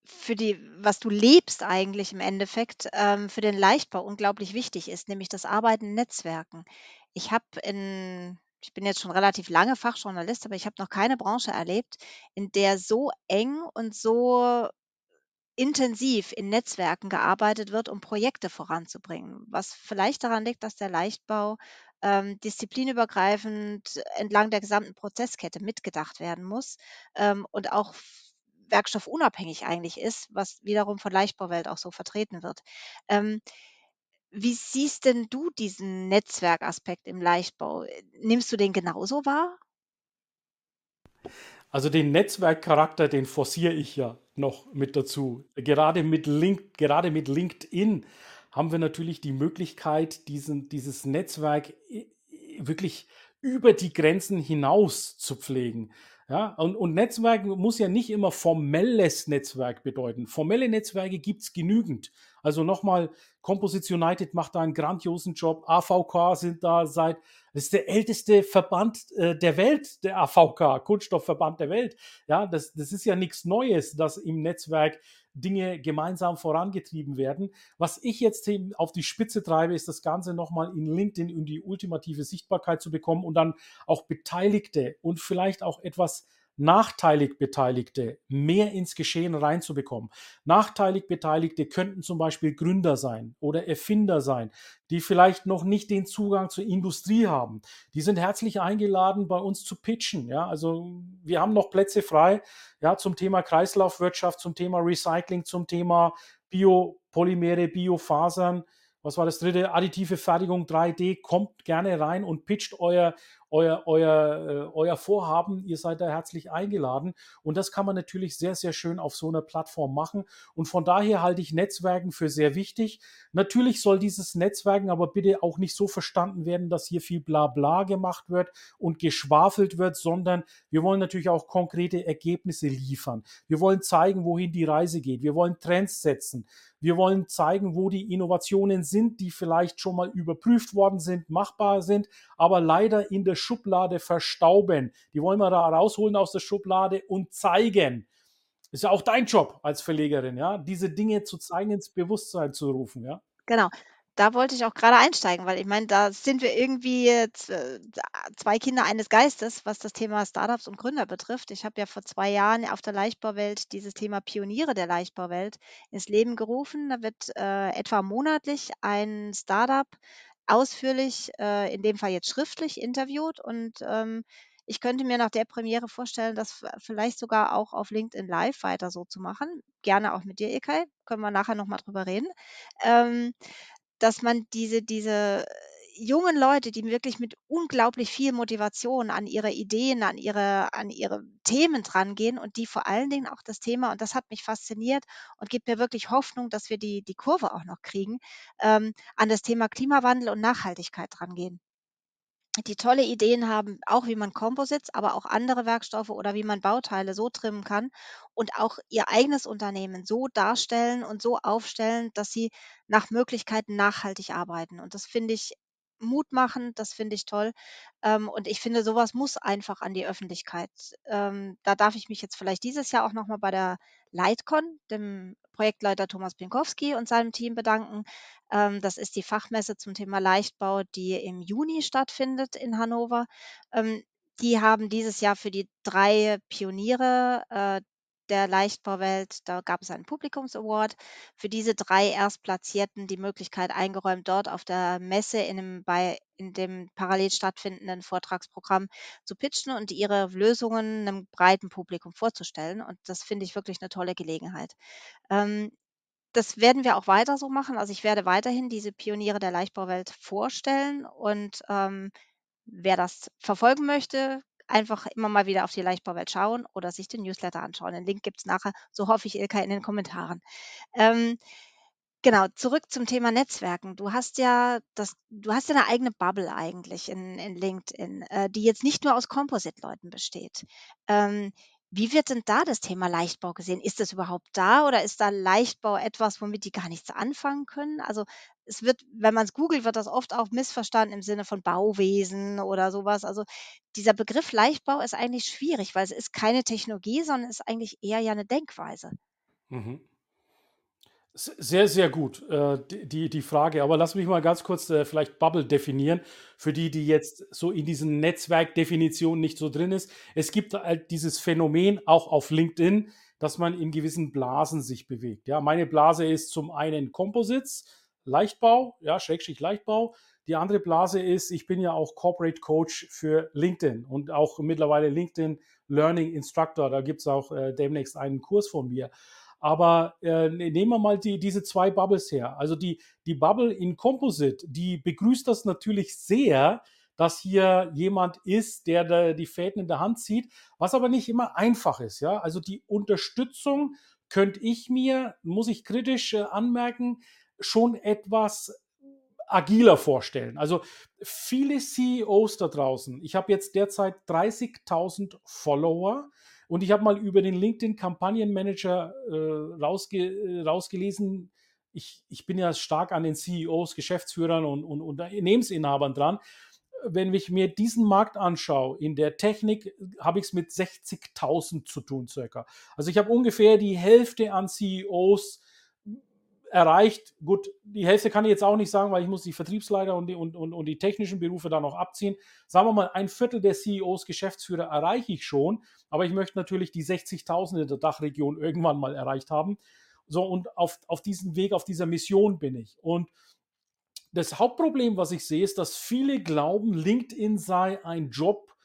für die was du lebst eigentlich im Endeffekt, ähm, für den Leichtbau unglaublich wichtig ist, nämlich das Arbeiten in Netzwerken. Ich habe in ich bin jetzt schon relativ lange Fachjournalist, aber ich habe noch keine Branche erlebt, in der so eng und so intensiv in Netzwerken gearbeitet wird, um Projekte voranzubringen. Was vielleicht daran liegt, dass der Leichtbau ähm, disziplinübergreifend entlang der gesamten Prozesskette mitgedacht werden muss ähm, und auch werkstoffunabhängig eigentlich ist, was wiederum von Leichtbauwelt auch so vertreten wird. Ähm, wie siehst denn du diesen Netzwerkaspekt im Leichtbau? Nimmst du den genauso wahr? Also den Netzwerkcharakter, den forciere ich ja noch mit dazu. Gerade mit, Link, gerade mit LinkedIn haben wir natürlich die Möglichkeit, diesen, dieses Netzwerk wirklich über die Grenzen hinaus zu pflegen. Ja, und, und Netzwerk muss ja nicht immer formelles Netzwerk bedeuten. Formelle Netzwerke gibt es genügend. Also nochmal, Composites United macht da einen grandiosen Job. AVK sind da seit, das ist der älteste Verband äh, der Welt, der AVK, Kunststoffverband der Welt. Ja, das, das ist ja nichts Neues, dass im Netzwerk Dinge gemeinsam vorangetrieben werden. Was ich jetzt auf die Spitze treibe, ist das Ganze nochmal in LinkedIn in die ultimative Sichtbarkeit zu bekommen und dann auch Beteiligte und vielleicht auch etwas nachteilig Beteiligte mehr ins Geschehen reinzubekommen. Nachteilig Beteiligte könnten zum Beispiel Gründer sein oder Erfinder sein, die vielleicht noch nicht den Zugang zur Industrie haben. Die sind herzlich eingeladen, bei uns zu pitchen. Ja, also wir haben noch Plätze frei, ja, zum Thema Kreislaufwirtschaft, zum Thema Recycling, zum Thema Biopolymere, Biofasern was war das dritte? Additive Fertigung 3D. Kommt gerne rein und pitcht euer, euer, euer, äh, euer Vorhaben. Ihr seid da herzlich eingeladen. Und das kann man natürlich sehr, sehr schön auf so einer Plattform machen. Und von daher halte ich Netzwerken für sehr wichtig. Natürlich soll dieses Netzwerken aber bitte auch nicht so verstanden werden, dass hier viel Blabla gemacht wird und geschwafelt wird, sondern wir wollen natürlich auch konkrete Ergebnisse liefern. Wir wollen zeigen, wohin die Reise geht. Wir wollen Trends setzen. Wir wollen zeigen, wo die Innovationen sind, die vielleicht schon mal überprüft worden sind, machbar sind, aber leider in der Schublade verstauben. Die wollen wir da rausholen aus der Schublade und zeigen. Ist ja auch dein Job als Verlegerin, ja, diese Dinge zu zeigen, ins Bewusstsein zu rufen, ja. Genau da wollte ich auch gerade einsteigen, weil ich meine, da sind wir irgendwie äh, zwei Kinder eines Geistes, was das Thema Startups und Gründer betrifft. Ich habe ja vor zwei Jahren auf der Leichtbauwelt dieses Thema Pioniere der Leichtbauwelt ins Leben gerufen. Da wird äh, etwa monatlich ein Startup ausführlich, äh, in dem Fall jetzt schriftlich interviewt und ähm, ich könnte mir nach der Premiere vorstellen, das vielleicht sogar auch auf LinkedIn Live weiter so zu machen. Gerne auch mit dir, Ilkay. Können wir nachher nochmal drüber reden. Ähm, dass man diese diese jungen Leute, die wirklich mit unglaublich viel Motivation an ihre Ideen, an ihre an ihre Themen drangehen und die vor allen Dingen auch das Thema und das hat mich fasziniert und gibt mir wirklich Hoffnung, dass wir die die Kurve auch noch kriegen, ähm, an das Thema Klimawandel und Nachhaltigkeit drangehen die tolle Ideen haben, auch wie man Composites, aber auch andere Werkstoffe oder wie man Bauteile so trimmen kann und auch ihr eigenes Unternehmen so darstellen und so aufstellen, dass sie nach Möglichkeiten nachhaltig arbeiten. Und das finde ich mutmachend, das finde ich toll. Ähm, und ich finde, sowas muss einfach an die Öffentlichkeit. Ähm, da darf ich mich jetzt vielleicht dieses Jahr auch nochmal bei der Lightcon, dem Projektleiter Thomas Pinkowski und seinem Team bedanken. Ähm, das ist die Fachmesse zum Thema Leichtbau, die im Juni stattfindet in Hannover. Ähm, die haben dieses Jahr für die drei Pioniere äh, der Leichtbauwelt, da gab es einen Publikums-Award, für diese drei Erstplatzierten die Möglichkeit eingeräumt, dort auf der Messe in dem, bei, in dem parallel stattfindenden Vortragsprogramm zu pitchen und ihre Lösungen einem breiten Publikum vorzustellen. Und das finde ich wirklich eine tolle Gelegenheit. Ähm, das werden wir auch weiter so machen. Also ich werde weiterhin diese Pioniere der Leichtbauwelt vorstellen und ähm, wer das verfolgen möchte, einfach immer mal wieder auf die Leichtbauwelt schauen oder sich den Newsletter anschauen. Den Link gibt es nachher, so hoffe ich, Ilka, in den Kommentaren. Ähm, Genau, zurück zum Thema Netzwerken. Du hast ja das du hast ja 'ne eigene Bubble eigentlich in in LinkedIn, äh, die jetzt nicht nur aus Composite-Leuten besteht. Ähm, wie wird denn da das Thema Leichtbau gesehen? Ist das überhaupt da oder ist da Leichtbau etwas, womit die gar nichts anfangen können? Also, es wird wenn man es googelt, wird das oft auch missverstanden im Sinne von Bauwesen oder sowas. Also, dieser Begriff Leichtbau ist eigentlich schwierig, weil es ist keine Technologie, sondern ist eigentlich eher ja eine Denkweise. Mhm. Sehr, sehr gut, äh, die, die Frage. Aber lass mich mal ganz kurz äh, vielleicht Bubble definieren, für die, die jetzt so in diesen Netzwerkdefinitionen nicht so drin ist. Es gibt halt dieses Phänomen auch auf LinkedIn, dass man in gewissen Blasen sich bewegt. Ja, meine Blase ist zum einen Composites, Leichtbau, ja, Schrägstrich Leichtbau. Die andere Blase ist, ich bin ja auch Corporate Coach für LinkedIn und auch mittlerweile LinkedIn Learning Instructor. Da gibt es auch äh, demnächst einen Kurs von mir. Aber äh, ne, nehmen wir mal die, diese zwei Bubbles her. Also die, die Bubble in Composite, die begrüßt das natürlich sehr, dass hier jemand ist, der da die Fäden in der Hand zieht, was aber nicht immer einfach ist. Ja? Also die Unterstützung könnte ich mir, muss ich kritisch äh, anmerken, schon etwas agiler vorstellen. Also viele CEOs da draußen, ich habe jetzt derzeit 30.000 Follower, und ich habe mal über den LinkedIn Kampagnenmanager äh, rausge äh, rausgelesen, ich, ich bin ja stark an den CEOs, Geschäftsführern und, und Unternehmensinhabern dran. Wenn ich mir diesen Markt anschaue, in der Technik habe ich es mit 60.000 zu tun circa. Also ich habe ungefähr die Hälfte an CEOs erreicht. Gut, die Hälfte kann ich jetzt auch nicht sagen, weil ich muss die Vertriebsleiter und die, und, und, und die technischen Berufe da noch abziehen. Sagen wir mal, ein Viertel der CEOs, Geschäftsführer erreiche ich schon, aber ich möchte natürlich die 60.000 in der Dachregion irgendwann mal erreicht haben. So, und auf, auf diesem Weg, auf dieser Mission bin ich. Und das Hauptproblem, was ich sehe, ist, dass viele glauben, LinkedIn sei ein Job-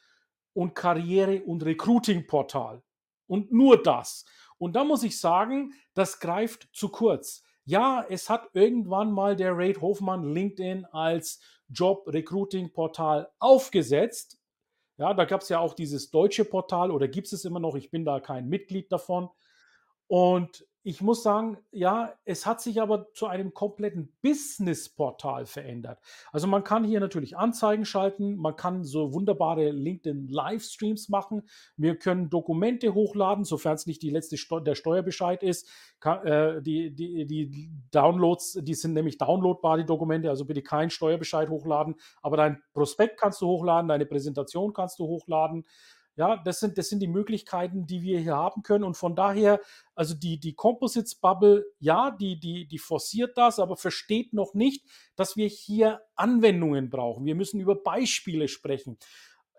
und Karriere- und Recruiting-Portal. Und nur das. Und da muss ich sagen, das greift zu kurz. Ja, es hat irgendwann mal der Raid Hofmann LinkedIn als Job-Recruiting-Portal aufgesetzt. Ja, da gab es ja auch dieses deutsche Portal oder gibt es immer noch. Ich bin da kein Mitglied davon. Und ich muss sagen, ja, es hat sich aber zu einem kompletten Business-Portal verändert. Also man kann hier natürlich Anzeigen schalten, man kann so wunderbare LinkedIn-Livestreams machen, wir können Dokumente hochladen, sofern es nicht die letzte Steu der Steuerbescheid ist. Kann, äh, die, die, die Downloads, die sind nämlich downloadbar, die Dokumente, also bitte keinen Steuerbescheid hochladen, aber dein Prospekt kannst du hochladen, deine Präsentation kannst du hochladen. Ja, das sind, das sind die Möglichkeiten, die wir hier haben können. Und von daher, also die, die Composites-Bubble, ja, die, die, die forciert das, aber versteht noch nicht, dass wir hier Anwendungen brauchen. Wir müssen über Beispiele sprechen.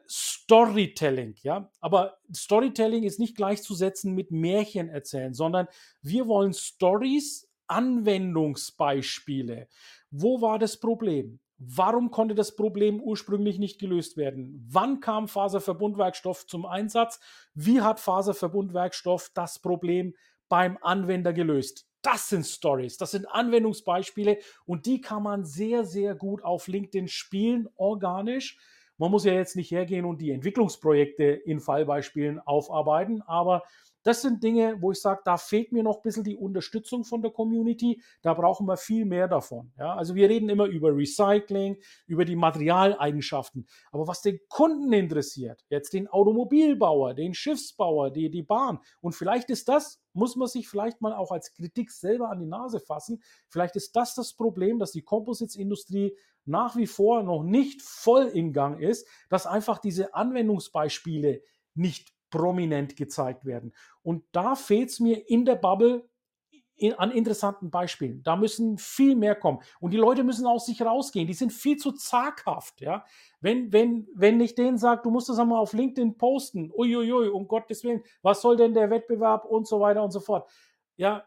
Storytelling, ja, aber Storytelling ist nicht gleichzusetzen mit Märchen erzählen, sondern wir wollen Stories, Anwendungsbeispiele. Wo war das Problem? Warum konnte das Problem ursprünglich nicht gelöst werden? Wann kam Faserverbundwerkstoff zum Einsatz? Wie hat Faserverbundwerkstoff das Problem beim Anwender gelöst? Das sind Stories, das sind Anwendungsbeispiele und die kann man sehr, sehr gut auf LinkedIn spielen, organisch. Man muss ja jetzt nicht hergehen und die Entwicklungsprojekte in Fallbeispielen aufarbeiten, aber das sind Dinge, wo ich sage, da fehlt mir noch ein bisschen die Unterstützung von der Community. Da brauchen wir viel mehr davon. Ja, also wir reden immer über Recycling, über die Materialeigenschaften. Aber was den Kunden interessiert, jetzt den Automobilbauer, den Schiffsbauer, die, die Bahn. Und vielleicht ist das, muss man sich vielleicht mal auch als Kritik selber an die Nase fassen. Vielleicht ist das das Problem, dass die Composites-Industrie nach wie vor noch nicht voll in Gang ist, dass einfach diese Anwendungsbeispiele nicht prominent gezeigt werden. Und da fehlt es mir in der Bubble in, an interessanten Beispielen. Da müssen viel mehr kommen. Und die Leute müssen aus sich rausgehen. Die sind viel zu zaghaft. Ja? Wenn, wenn, wenn ich denen sage, du musst das einmal auf LinkedIn posten, uiuiui, um Gottes Willen, was soll denn der Wettbewerb und so weiter und so fort. Ja,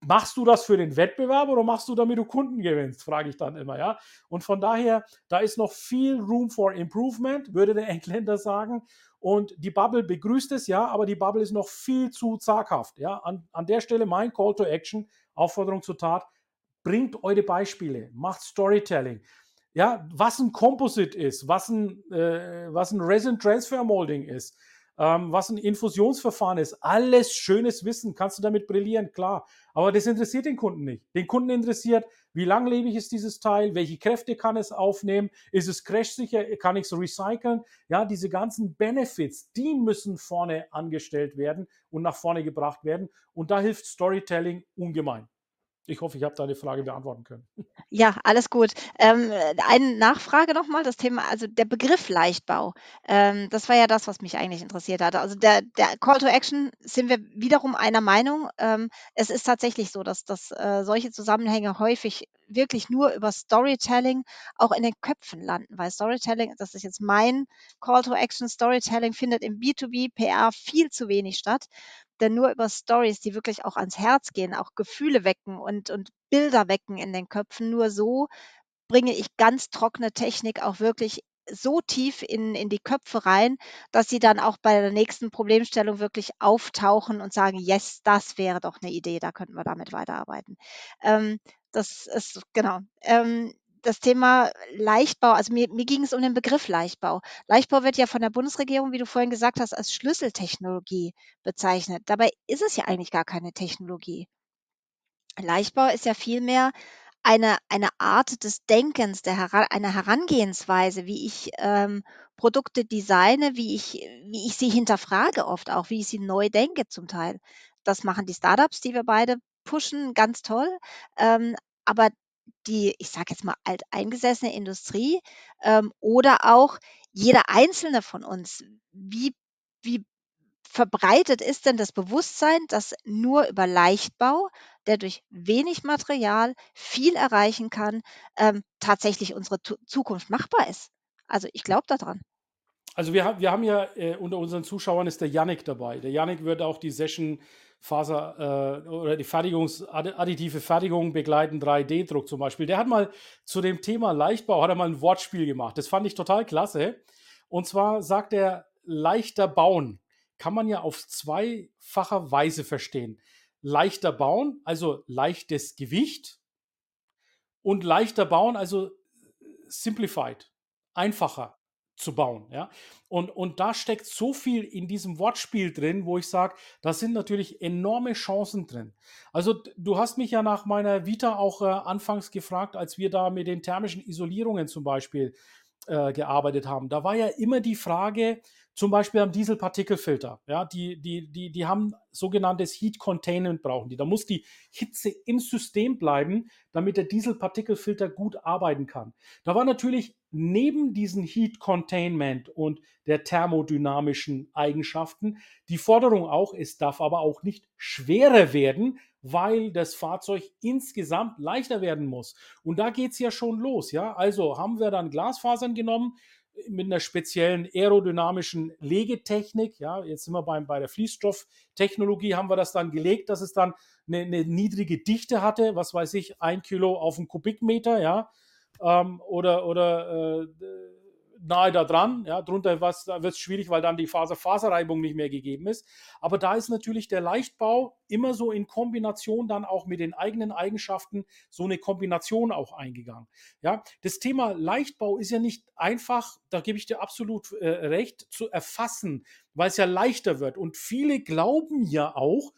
machst du das für den Wettbewerb oder machst du, damit du Kunden gewinnst, frage ich dann immer, ja. Und von daher, da ist noch viel Room for Improvement, würde der Engländer sagen. Und die Bubble begrüßt es, ja, aber die Bubble ist noch viel zu zaghaft. Ja. An, an der Stelle mein Call to Action, Aufforderung zur Tat, bringt eure Beispiele, macht Storytelling. Ja, was ein Composite ist, was ein, äh, was ein Resin Transfer Molding ist, ähm, was ein Infusionsverfahren ist. Alles schönes Wissen, kannst du damit brillieren, klar. Aber das interessiert den Kunden nicht. Den Kunden interessiert, wie langlebig ist dieses Teil, welche Kräfte kann es aufnehmen, ist es crashsicher, kann ich es recyceln. Ja, diese ganzen Benefits, die müssen vorne angestellt werden und nach vorne gebracht werden. Und da hilft Storytelling ungemein. Ich hoffe, ich habe deine Frage beantworten können. Ja, alles gut. Ähm, eine Nachfrage nochmal, das Thema, also der Begriff Leichtbau. Ähm, das war ja das, was mich eigentlich interessiert hatte. Also der, der Call to Action sind wir wiederum einer Meinung. Ähm, es ist tatsächlich so, dass, dass äh, solche Zusammenhänge häufig wirklich nur über Storytelling auch in den Köpfen landen, weil Storytelling, das ist jetzt mein Call to Action, Storytelling findet im B2B PR viel zu wenig statt denn nur über Stories, die wirklich auch ans Herz gehen, auch Gefühle wecken und, und Bilder wecken in den Köpfen, nur so bringe ich ganz trockene Technik auch wirklich so tief in, in die Köpfe rein, dass sie dann auch bei der nächsten Problemstellung wirklich auftauchen und sagen, yes, das wäre doch eine Idee, da könnten wir damit weiterarbeiten. Ähm, das ist genau. Ähm, das Thema Leichtbau, also mir, mir ging es um den Begriff Leichtbau. Leichtbau wird ja von der Bundesregierung, wie du vorhin gesagt hast, als Schlüsseltechnologie bezeichnet. Dabei ist es ja eigentlich gar keine Technologie. Leichtbau ist ja vielmehr eine, eine Art des Denkens, der, eine Herangehensweise, wie ich ähm, Produkte designe, wie ich, wie ich sie hinterfrage oft auch, wie ich sie neu denke zum Teil. Das machen die Startups, die wir beide pushen, ganz toll. Ähm, aber die, ich sage jetzt mal, alteingesessene Industrie ähm, oder auch jeder Einzelne von uns, wie, wie verbreitet ist denn das Bewusstsein, dass nur über Leichtbau, der durch wenig Material viel erreichen kann, ähm, tatsächlich unsere Tu Zukunft machbar ist? Also ich glaube daran. Also wir, haben wir haben ja äh, unter unseren Zuschauern ist der Yannick dabei. Der Yannick wird auch die Session Faser äh, oder die Fertigungs additive Fertigung begleiten, 3D-Druck zum Beispiel. Der hat mal zu dem Thema Leichtbau hat er mal ein Wortspiel gemacht. Das fand ich total klasse. Und zwar sagt er leichter bauen kann man ja auf zweifacher Weise verstehen. Leichter bauen, also leichtes Gewicht und leichter bauen, also simplified, einfacher zu bauen. Ja? Und, und da steckt so viel in diesem Wortspiel drin, wo ich sage, da sind natürlich enorme Chancen drin. Also du hast mich ja nach meiner Vita auch äh, anfangs gefragt, als wir da mit den thermischen Isolierungen zum Beispiel äh, gearbeitet haben. Da war ja immer die Frage, zum Beispiel am Dieselpartikelfilter. Ja, die, die, die, die haben sogenanntes Heat Containment brauchen die. Da muss die Hitze im System bleiben, damit der Dieselpartikelfilter gut arbeiten kann. Da war natürlich neben diesen Heat Containment und der thermodynamischen Eigenschaften die Forderung auch, es darf aber auch nicht schwerer werden, weil das Fahrzeug insgesamt leichter werden muss. Und da geht es ja schon los. Ja, also haben wir dann Glasfasern genommen, mit einer speziellen aerodynamischen Legetechnik. Ja, jetzt sind wir beim, bei der Fließstofftechnologie, haben wir das dann gelegt, dass es dann eine, eine niedrige Dichte hatte, was weiß ich, ein Kilo auf einen Kubikmeter, ja, ähm, oder, oder äh, nahe da dran. Ja, drunter wird es schwierig, weil dann die Faser-Faserreibung nicht mehr gegeben ist. Aber da ist natürlich der Leichtbau immer so in Kombination dann auch mit den eigenen Eigenschaften so eine Kombination auch eingegangen. Ja, das Thema Leichtbau ist ja nicht einfach, da gebe ich dir absolut äh, recht, zu erfassen, weil es ja leichter wird. Und viele glauben ja auch,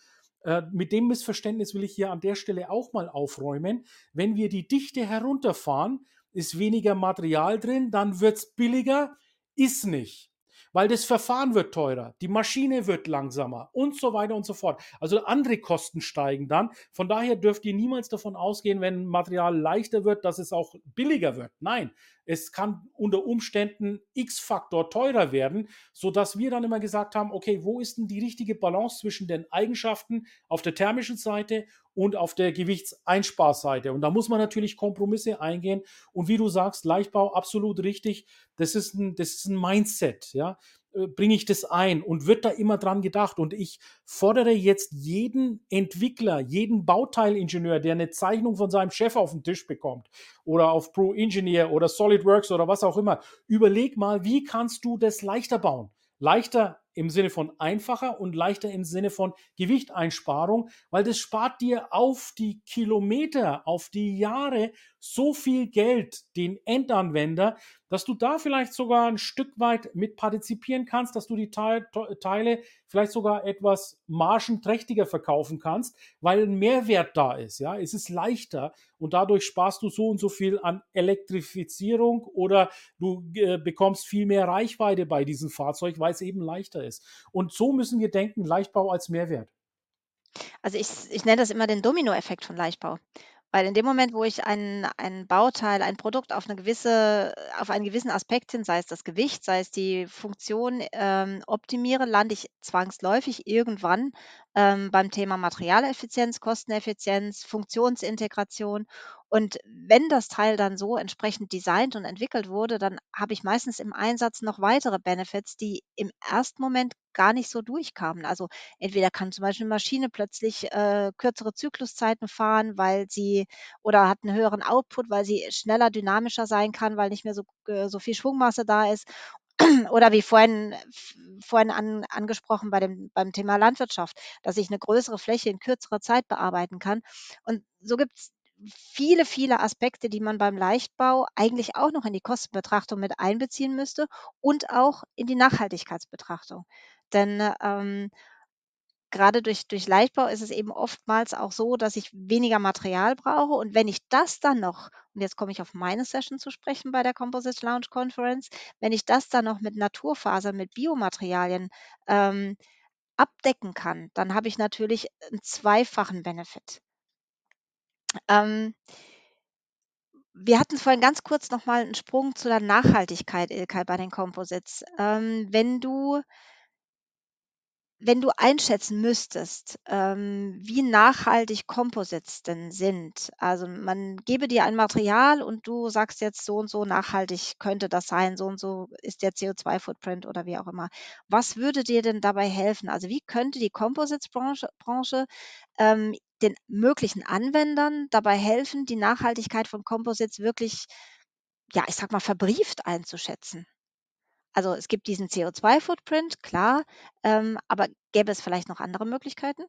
äh, mit dem Missverständnis will ich hier an der Stelle auch mal aufräumen. Wenn wir die Dichte herunterfahren, ist weniger Material drin, dann wird es billiger, ist nicht weil das Verfahren wird teurer, die Maschine wird langsamer und so weiter und so fort. Also andere Kosten steigen dann. Von daher dürft ihr niemals davon ausgehen, wenn Material leichter wird, dass es auch billiger wird. Nein, es kann unter Umständen X-Faktor teurer werden, sodass wir dann immer gesagt haben, okay, wo ist denn die richtige Balance zwischen den Eigenschaften auf der thermischen Seite und auf der Gewichtseinsparseite. Und da muss man natürlich Kompromisse eingehen. Und wie du sagst, Leichtbau, absolut richtig. Das ist ein, das ist ein Mindset, ja. Äh, bringe ich das ein und wird da immer dran gedacht. Und ich fordere jetzt jeden Entwickler, jeden Bauteilingenieur, der eine Zeichnung von seinem Chef auf den Tisch bekommt oder auf Pro Engineer oder SolidWorks oder was auch immer, überleg mal, wie kannst du das leichter bauen? Leichter im Sinne von einfacher und leichter im Sinne von Gewichteinsparung, weil das spart dir auf die Kilometer, auf die Jahre so viel Geld, den Endanwender, dass du da vielleicht sogar ein Stück weit mit partizipieren kannst, dass du die Teile vielleicht sogar etwas margenträchtiger verkaufen kannst, weil ein Mehrwert da ist. Ja, es ist leichter und dadurch sparst du so und so viel an Elektrifizierung oder du äh, bekommst viel mehr Reichweite bei diesem Fahrzeug, weil es eben leichter ist. Und so müssen wir denken, Leichtbau als Mehrwert. Also ich, ich nenne das immer den Dominoeffekt von Leichtbau. Weil in dem Moment, wo ich ein ein Bauteil, ein Produkt auf eine gewisse auf einen gewissen Aspekt hin, sei es das Gewicht, sei es die Funktion, ähm, optimiere, lande ich zwangsläufig irgendwann, ähm, beim Thema Materialeffizienz, Kosteneffizienz, Funktionsintegration. Und wenn das Teil dann so entsprechend designt und entwickelt wurde, dann habe ich meistens im Einsatz noch weitere Benefits, die im ersten Moment gar nicht so durchkamen. Also entweder kann zum Beispiel eine Maschine plötzlich äh, kürzere Zykluszeiten fahren, weil sie oder hat einen höheren Output, weil sie schneller, dynamischer sein kann, weil nicht mehr so, äh, so viel Schwungmasse da ist. *clears throat* Oder wie vorhin, vorhin an, angesprochen bei dem, beim Thema Landwirtschaft, dass ich eine größere Fläche in kürzerer Zeit bearbeiten kann. Und so gibt es viele, viele Aspekte, die man beim Leichtbau eigentlich auch noch in die Kostenbetrachtung mit einbeziehen müsste und auch in die Nachhaltigkeitsbetrachtung. Denn ähm, gerade durch, durch Leichtbau ist es eben oftmals auch so, dass ich weniger Material brauche. Und wenn ich das dann noch, und jetzt komme ich auf meine Session zu sprechen bei der Composite Lounge Conference, wenn ich das dann noch mit Naturfasern, mit Biomaterialien ähm, abdecken kann, dann habe ich natürlich einen zweifachen Benefit. Ähm, wir hatten vorhin ganz kurz noch mal 'n Sprung zu der Nachhaltigkeit, Ilkay, bei den Composites. Ähm, wenn du wenn du einschätzen müsstest, ähm, wie nachhaltig Composites denn sind, also man gebe dir ein Material und du sagst jetzt: „So und so nachhaltig könnte das sein, so und so ist der CO2-Footprint“ oder wie auch immer. Was würde dir denn dabei helfen? Also, wie könnte die Composites-Branche Branche, ähm, den möglichen Anwendern dabei helfen, die Nachhaltigkeit von Composites wirklich, ja, ich sage mal, verbrieft einzuschätzen? Also, es gibt diesen CO2-Footprint, klar, ähm, aber gäbe es vielleicht noch andere Möglichkeiten?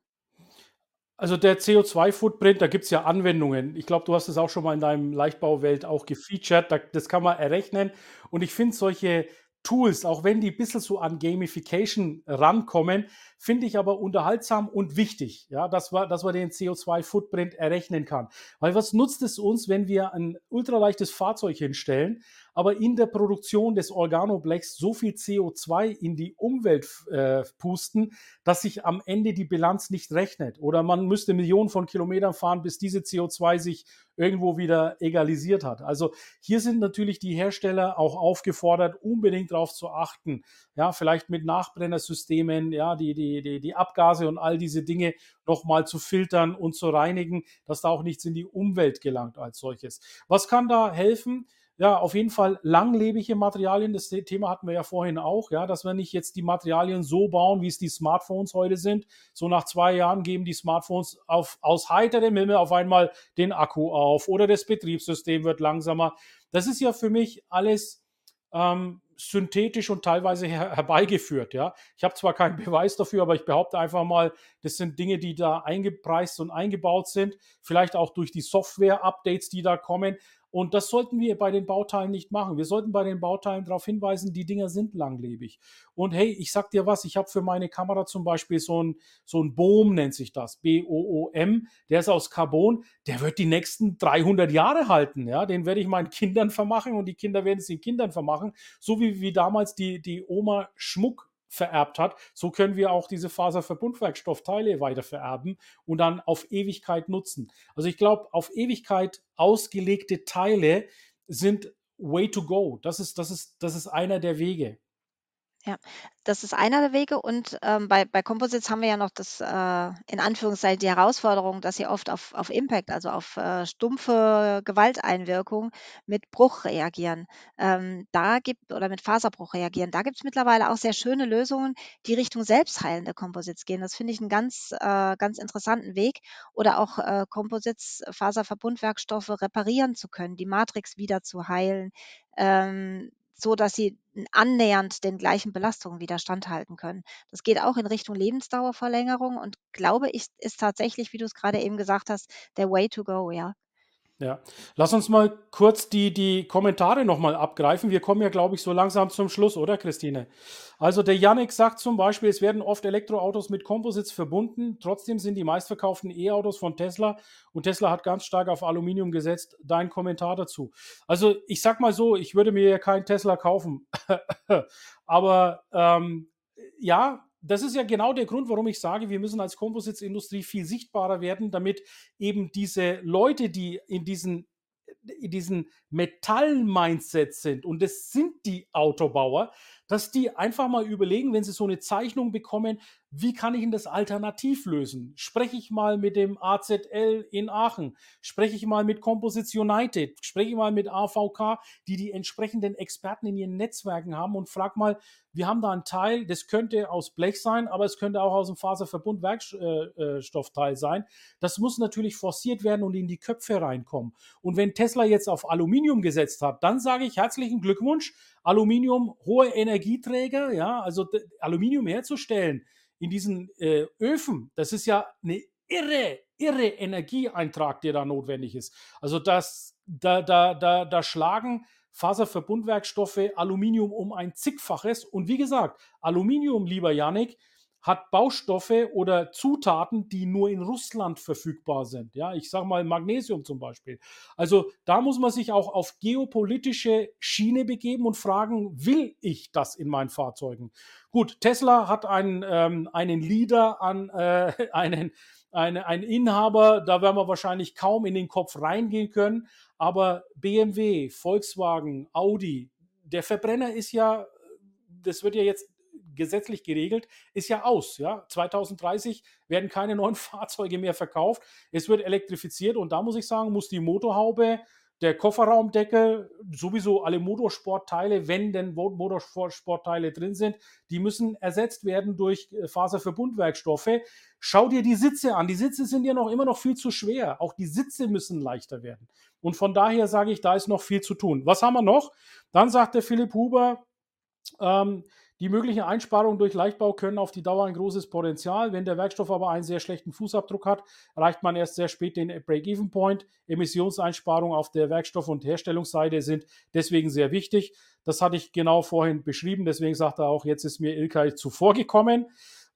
Also der CO2-Footprint, da gibt's ja Anwendungen. Ich glaube, du hast es auch schon mal in deinem Leichtbauwelt auch gefeatured. Da, das kann man errechnen. Und ich finde solche Tools, auch wenn die ein bisschen so an Gamification rankommen, finde ich aber unterhaltsam und wichtig, ja, dass man, dass man den CO2-Footprint errechnen kann. Weil was nutzt es uns, wenn wir ein ultraleichtes Fahrzeug hinstellen, aber in der Produktion des Organoblechs so viel CO2 in die Umwelt äh, pusten, dass sich am Ende die Bilanz nicht rechnet. Oder man müsste Millionen von Kilometern fahren, bis diese CO2 sich irgendwo wieder egalisiert hat. Also hier sind natürlich die Hersteller auch aufgefordert, unbedingt darauf zu achten. Ja, vielleicht mit Nachbrennersystemen, ja, die, die, die, die Abgase und all diese Dinge nochmal zu filtern und zu reinigen, dass da auch nichts in die Umwelt gelangt als solches. Was kann da helfen? Ja, auf jeden Fall langlebige Materialien. Das Thema hatten wir ja vorhin auch, ja, dass wir nicht jetzt die Materialien so bauen, wie es die Smartphones heute sind. So nach zwei Jahren geben die Smartphones auf, aus heiterem Himmel auf einmal den Akku auf oder das Betriebssystem wird langsamer. Das ist ja für mich alles ähm, synthetisch und teilweise her herbeigeführt. Ja, ich habe zwar keinen *laughs* Beweis dafür, aber ich behaupte einfach mal, das sind Dinge, die da eingepreist und eingebaut sind. Vielleicht auch durch die Software-Updates, die da kommen. Und das sollten wir bei den Bauteilen nicht machen. Wir sollten bei den Bauteilen darauf hinweisen, die Dinger sind langlebig. Und hey, ich sag dir was, ich habe für meine Kamera zum Beispiel so ein, so ein Boom, nennt sich das, B-O-O-M, der ist aus Carbon, der wird die nächsten 300 Jahre halten. Ja? Den werde ich meinen Kindern vermachen und die Kinder werden es den Kindern vermachen. So wie, wie damals die, die Oma Schmuck vererbt hat, so können wir auch diese Faserverbundwerkstoffteile weiter vererben und dann auf Ewigkeit nutzen. Also ich glaube, auf Ewigkeit ausgelegte Teile sind way to go. Das ist, das ist, das ist einer der Wege. Ja, das ist einer der Wege und, ähm, bei bei Composites haben wir ja noch das, äh, in Anführungszeichen die Herausforderung, dass sie oft auf auf Impact, also auf, äh, stumpfe Gewalteinwirkung mit Bruch reagieren. Ähm, da gibt oder mit Faserbruch reagieren. Da gibt's mittlerweile auch sehr schöne Lösungen, die Richtung selbstheilende Composites gehen. Das finde ich einen ganz äh, ganz interessanten Weg. Oder auch, äh, Composites, Faserverbundwerkstoffe reparieren zu können, die Matrix wieder zu heilen, ähm, so dass sie annähernd den gleichen Belastungen wieder standhalten können. Das geht auch in Richtung Lebensdauerverlängerung und glaube ich, ist tatsächlich, wie du es gerade eben gesagt hast, der Way to go, ja. Ja, lass uns mal kurz die, die Kommentare nochmal abgreifen. Wir kommen ja, glaube ich, so langsam zum Schluss, oder Christine? Also der Yannick sagt zum Beispiel, es werden oft Elektroautos mit Composites verbunden. Trotzdem sind die meistverkauften E-Autos von Tesla und Tesla hat ganz stark auf Aluminium gesetzt. Dein Kommentar dazu. Also ich sag mal so, ich würde mir ja keinen Tesla kaufen. *laughs* Aber ähm, ja, das ist ja genau der Grund, warum ich sage, wir müssen als Composites-Industrie viel sichtbarer werden, damit eben diese Leute, die in diesen in diesen Metall-Mindset sind, und das sind die Autobauer, dass die einfach mal überlegen, wenn sie so eine Zeichnung bekommen, wie kann ich denn das alternativ lösen? Spreche ich mal mit dem AZL in Aachen? Spreche ich mal mit Composites United? Spreche ich mal mit AVK, die die entsprechenden Experten in ihren Netzwerken haben und frag mal, wir haben da einen Teil, das könnte aus Blech sein, aber es könnte auch aus dem Faserverbund Werkstoffteil sein. Das muss natürlich forciert werden und in die Köpfe reinkommen. Und wenn Tesla jetzt auf Aluminium gesetzt hat, dann sage ich herzlichen Glückwunsch. Aluminium, hohe Energieträger, ja, also Aluminium herzustellen in diesen äh, Öfen, das ist ja eine irre, irre Energieeintrag, der da notwendig ist. Also das, da, da, da, da schlagen Faserverbundwerkstoffe Aluminium um ein zigfaches. Und wie gesagt, Aluminium, lieber Janik, hat Baustoffe oder Zutaten, die nur in Russland verfügbar sind. Ja, ich sage mal Magnesium zum Beispiel. Also da muss man sich auch auf geopolitische Schiene begeben und fragen, will ich das in meinen Fahrzeugen? Gut, Tesla hat einen, ähm, einen Leader an, äh, *laughs* einen, eine, ein Inhaber, da werden wir wahrscheinlich kaum in den Kopf reingehen können. Aber BMW, Volkswagen, Audi, der Verbrenner ist ja, das wird ja jetzt gesetzlich geregelt, ist ja aus. Ja? 2030 werden keine neuen *laughs* Fahrzeuge mehr verkauft. Es wird elektrifiziert und da muss ich sagen, muss die Motorhaube der Kofferraumdeckel, sowieso alle Motorsportteile, wenn denn Motorsportteile drin sind, die müssen ersetzt werden durch äh, Faserverbundwerkstoffe. Schau dir die Sitze an. Die Sitze sind ja noch immer noch viel zu schwer. Auch die Sitze müssen leichter werden. Und von daher sage ich, da ist noch viel zu tun. Was haben wir noch? Dann sagt der Philipp Huber, ähm, die möglichen Einsparungen durch Leichtbau können auf die Dauer ein großes Potenzial. Wenn der Werkstoff aber einen sehr schlechten Fußabdruck hat, erreicht man erst sehr spät den Break-Even-Point. Emissionseinsparungen auf der Werkstoff- und Herstellungsseite sind deswegen sehr wichtig. Das hatte ich genau vorhin beschrieben. Deswegen sagt er auch, jetzt ist mir Ilkay zuvorgekommen.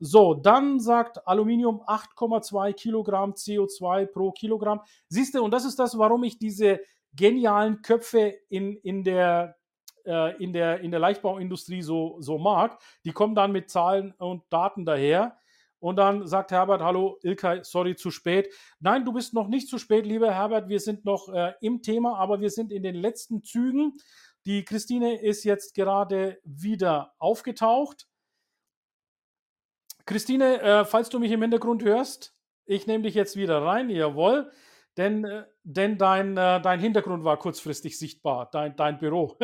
So, dann sagt Aluminium 8,2 Kilogramm CO2 pro Kilogramm. Siehst du, und das ist das, warum ich diese genialen Köpfe in, in der äh, in, der, in der Leichtbauindustrie so, so mag. Die kommen dann mit Zahlen und Daten daher. Und dann sagt Herbert, hallo Ilkay, sorry, zu spät. Nein, du bist noch nicht zu spät, lieber Herbert. Wir sind noch äh, im Thema, aber wir sind in den letzten Zügen. Die Christine ist jetzt gerade wieder aufgetaucht. Christine, äh, falls du mich im Hintergrund hörst, ich nehme dich jetzt wieder rein, jawohl. Denn, äh, denn dein, äh, dein Hintergrund war kurzfristig sichtbar, dein, dein Büro.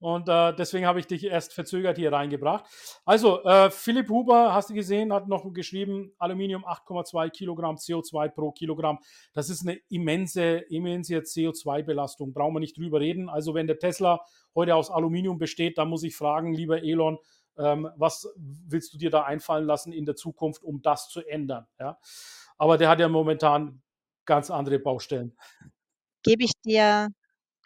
Und äh, deswegen habe ich dich erst verzögert hier reingebracht. Also, äh, Philipp Huber, hast du gesehen, hat noch geschrieben, Aluminium 8,2 Kilogramm CO2 pro Kilogramm. Das ist eine immense, immense CO2-Belastung. Brauchen wir nicht drüber reden. Also, wenn der Tesla heute aus Aluminium besteht, dann muss ich fragen, lieber Elon, ähm, was willst du dir da einfallen lassen in der Zukunft, um das zu ändern? Ja? Aber der hat ja momentan ganz andere Baustellen. Gebe ich dir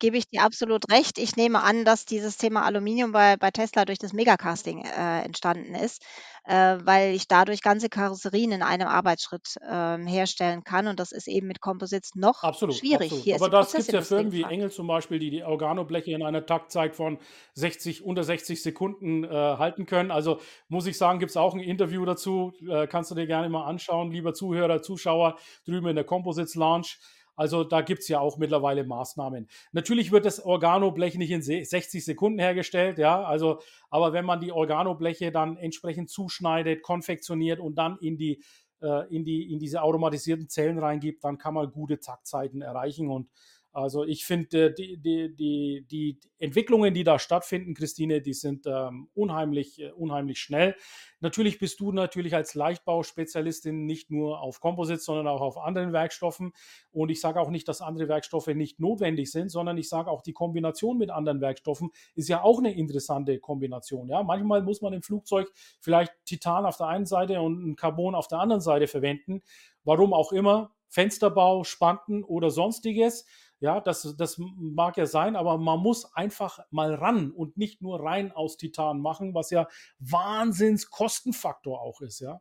gebe ich dir absolut recht. Ich nehme an, dass dieses Thema Aluminium bei, bei Tesla durch das Megacasting äh, entstanden ist, äh, weil ich dadurch ganze Karosserien in einem Arbeitsschritt äh, herstellen kann. Und das ist eben mit Composites noch absolut, schwierig. Absolut. Aber das gibt es ja Firmen wie Engel zum Beispiel, die die Organobleche in einer Taktzeit von 60, unter 60 Sekunden äh, halten können. Also muss ich sagen, gibt es auch ein Interview dazu. Äh, kannst du dir gerne mal anschauen, lieber Zuhörer, Zuschauer, drüben in der Composites Lounge. Also da gibt es ja auch mittlerweile Maßnahmen. Natürlich wird das Organoblech nicht in 60 Sekunden hergestellt, ja, also, aber wenn man die Organobleche dann entsprechend zuschneidet, konfektioniert und dann in die, äh, in die, in diese automatisierten Zellen reingibt, dann kann man gute Taktzeiten erreichen und also ich finde, äh, die, die, die, die Entwicklungen, die da stattfinden, Christine, die sind ähm, unheimlich, äh, unheimlich schnell. Natürlich bist du natürlich als Leichtbauspezialistin nicht nur auf Composites, sondern auch auf anderen Werkstoffen. Und ich sage auch nicht, dass andere Werkstoffe nicht notwendig sind, sondern ich sage auch, die Kombination mit anderen Werkstoffen ist ja auch eine interessante Kombination. Ja? Manchmal muss man im Flugzeug vielleicht Titan auf der einen Seite und Carbon auf der anderen Seite verwenden. Warum auch immer. Fensterbau, Spanten oder sonstiges. Ja, das, das mag ja sein, aber man muss einfach mal ran und nicht nur rein aus Titan machen, was ja Wahnsinnskostenfaktor auch ist, ja.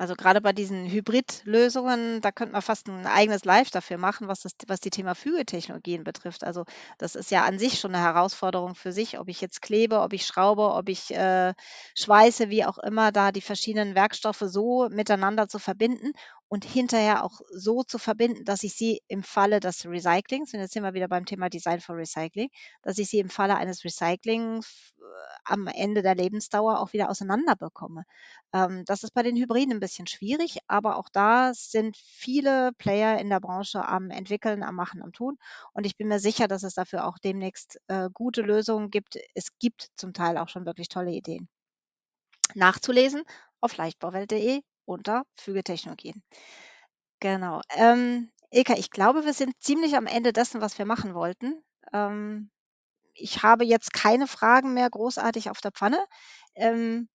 Also gerade bei diesen Hybridlösungen, da könnte man fast ein eigenes Live dafür machen, was das was die Thema Fügetechnologien betrifft. Also, das ist ja an sich schon eine Herausforderung für sich, ob ich jetzt klebe, ob ich schraube, ob ich, äh, schweiße, wie auch immer, da die verschiedenen Werkstoffe so miteinander zu verbinden und hinterher auch so zu verbinden, dass ich sie im Falle des Recyclings und jetzt sind wir wieder beim Thema Design for Recycling, dass ich sie im Falle eines Recyclings äh, am Ende der Lebensdauer auch wieder auseinander bekomme. Ähm, das ist bei den Hybriden ein bisschen schwierig, aber auch da sind viele Player in der Branche am entwickeln, am machen, am tun und ich bin mir sicher, dass es dafür auch demnächst äh, gute Lösungen gibt. Es gibt zum Teil auch schon wirklich tolle Ideen. Nachzulesen auf leichtbauwelt.de unter Fügetechnologien. Genau. Ähm, Ilka, ich glaube, wir sind ziemlich am Ende dessen, was wir machen wollten. Ähm, ich habe jetzt keine Fragen mehr großartig auf der Pfanne. Ähm,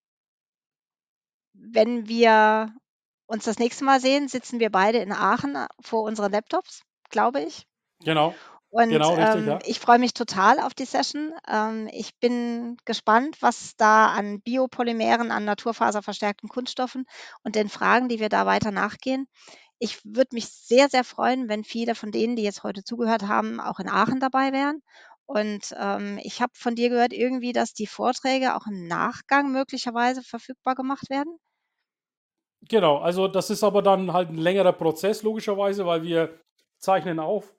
wenn wir uns das nächste Mal sehen, sitzen wir beide in Aachen vor unseren Laptops, glaube ich. Genau. Und Genau, richtig, ähm, ja. ich freue mich total auf die Session. Ähm, ich bin gespannt, was da an Biopolymeren, an naturfaserverstärkten Kunststoffen und den Fragen, die wir da weiter nachgehen. Ich würde mich sehr, sehr freuen, wenn viele von denen, die jetzt heute zugehört haben, auch in Aachen dabei wären. Und ähm, ich habe von dir gehört irgendwie, dass die Vorträge auch im Nachgang möglicherweise verfügbar gemacht werden. Genau, also das ist aber dann halt ein längerer Prozess, logischerweise, weil wir zeichnen auf.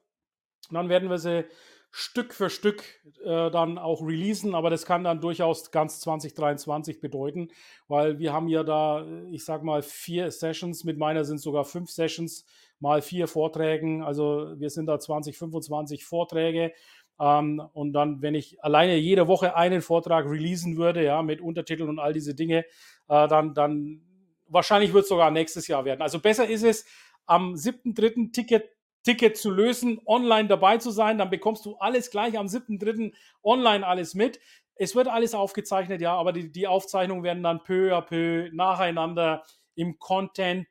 Dann werden wir sie Stück für Stück äh, dann auch releasen, aber das kann dann durchaus ganz 2023 bedeuten, weil wir haben ja da, ich sag mal, vier Sessions, mit meiner sind sogar fünf Sessions, mal vier Vorträgen, also wir sind da 20, 25 Vorträge ähm, und dann, wenn ich alleine jede Woche einen Vortrag releasen würde, ja, mit Untertiteln und all diese Dinge, äh, dann, dann wahrscheinlich wird es sogar nächstes Jahr werden. Also besser ist es, am 7.3. Ticket Ticket zu lösen, online dabei zu sein, dann bekommst du alles gleich am 7.3. online alles mit. Es wird alles aufgezeichnet, ja, aber die, die Aufzeichnungen werden dann peu à peu nacheinander im Content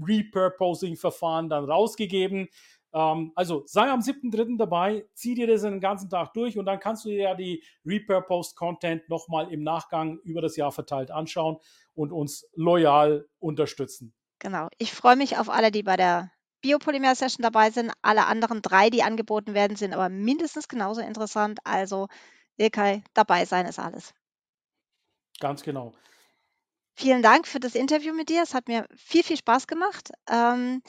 Repurposing Verfahren dann rausgegeben. Ähm, also sei am 7.3. dabei, zieh dir das den ganzen Tag durch und dann kannst du dir ja die Repurposed Content nochmal im Nachgang über das Jahr verteilt anschauen und uns loyal unterstützen. Genau. Ich freue mich auf alle, die bei der Biopolymer-Session dabei sind. Alle anderen drei, die angeboten werden, sind aber mindestens genauso interessant. Also, Ilkay, dabei sein ist alles. Ganz genau. Vielen Dank für das Interview mit dir. Es hat mir viel, viel Spaß gemacht. Ähm,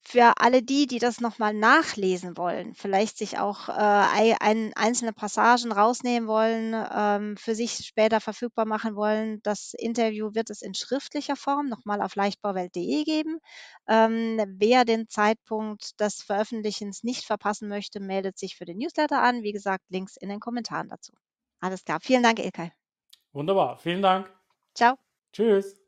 für alle die, die das nochmal nachlesen wollen, vielleicht sich auch äh, ein, einzelne Passagen rausnehmen wollen, ähm, für sich später verfügbar machen wollen, das Interview wird es in schriftlicher Form nochmal auf leichtbauwelt.de geben. Ähm, wer den Zeitpunkt des Veröffentlichens nicht verpassen möchte, meldet sich für den Newsletter an. Wie gesagt, Links in den Kommentaren dazu. Alles klar. Vielen Dank, Ilkay. Wunderbar. Vielen Dank. Ciao. Tschüss.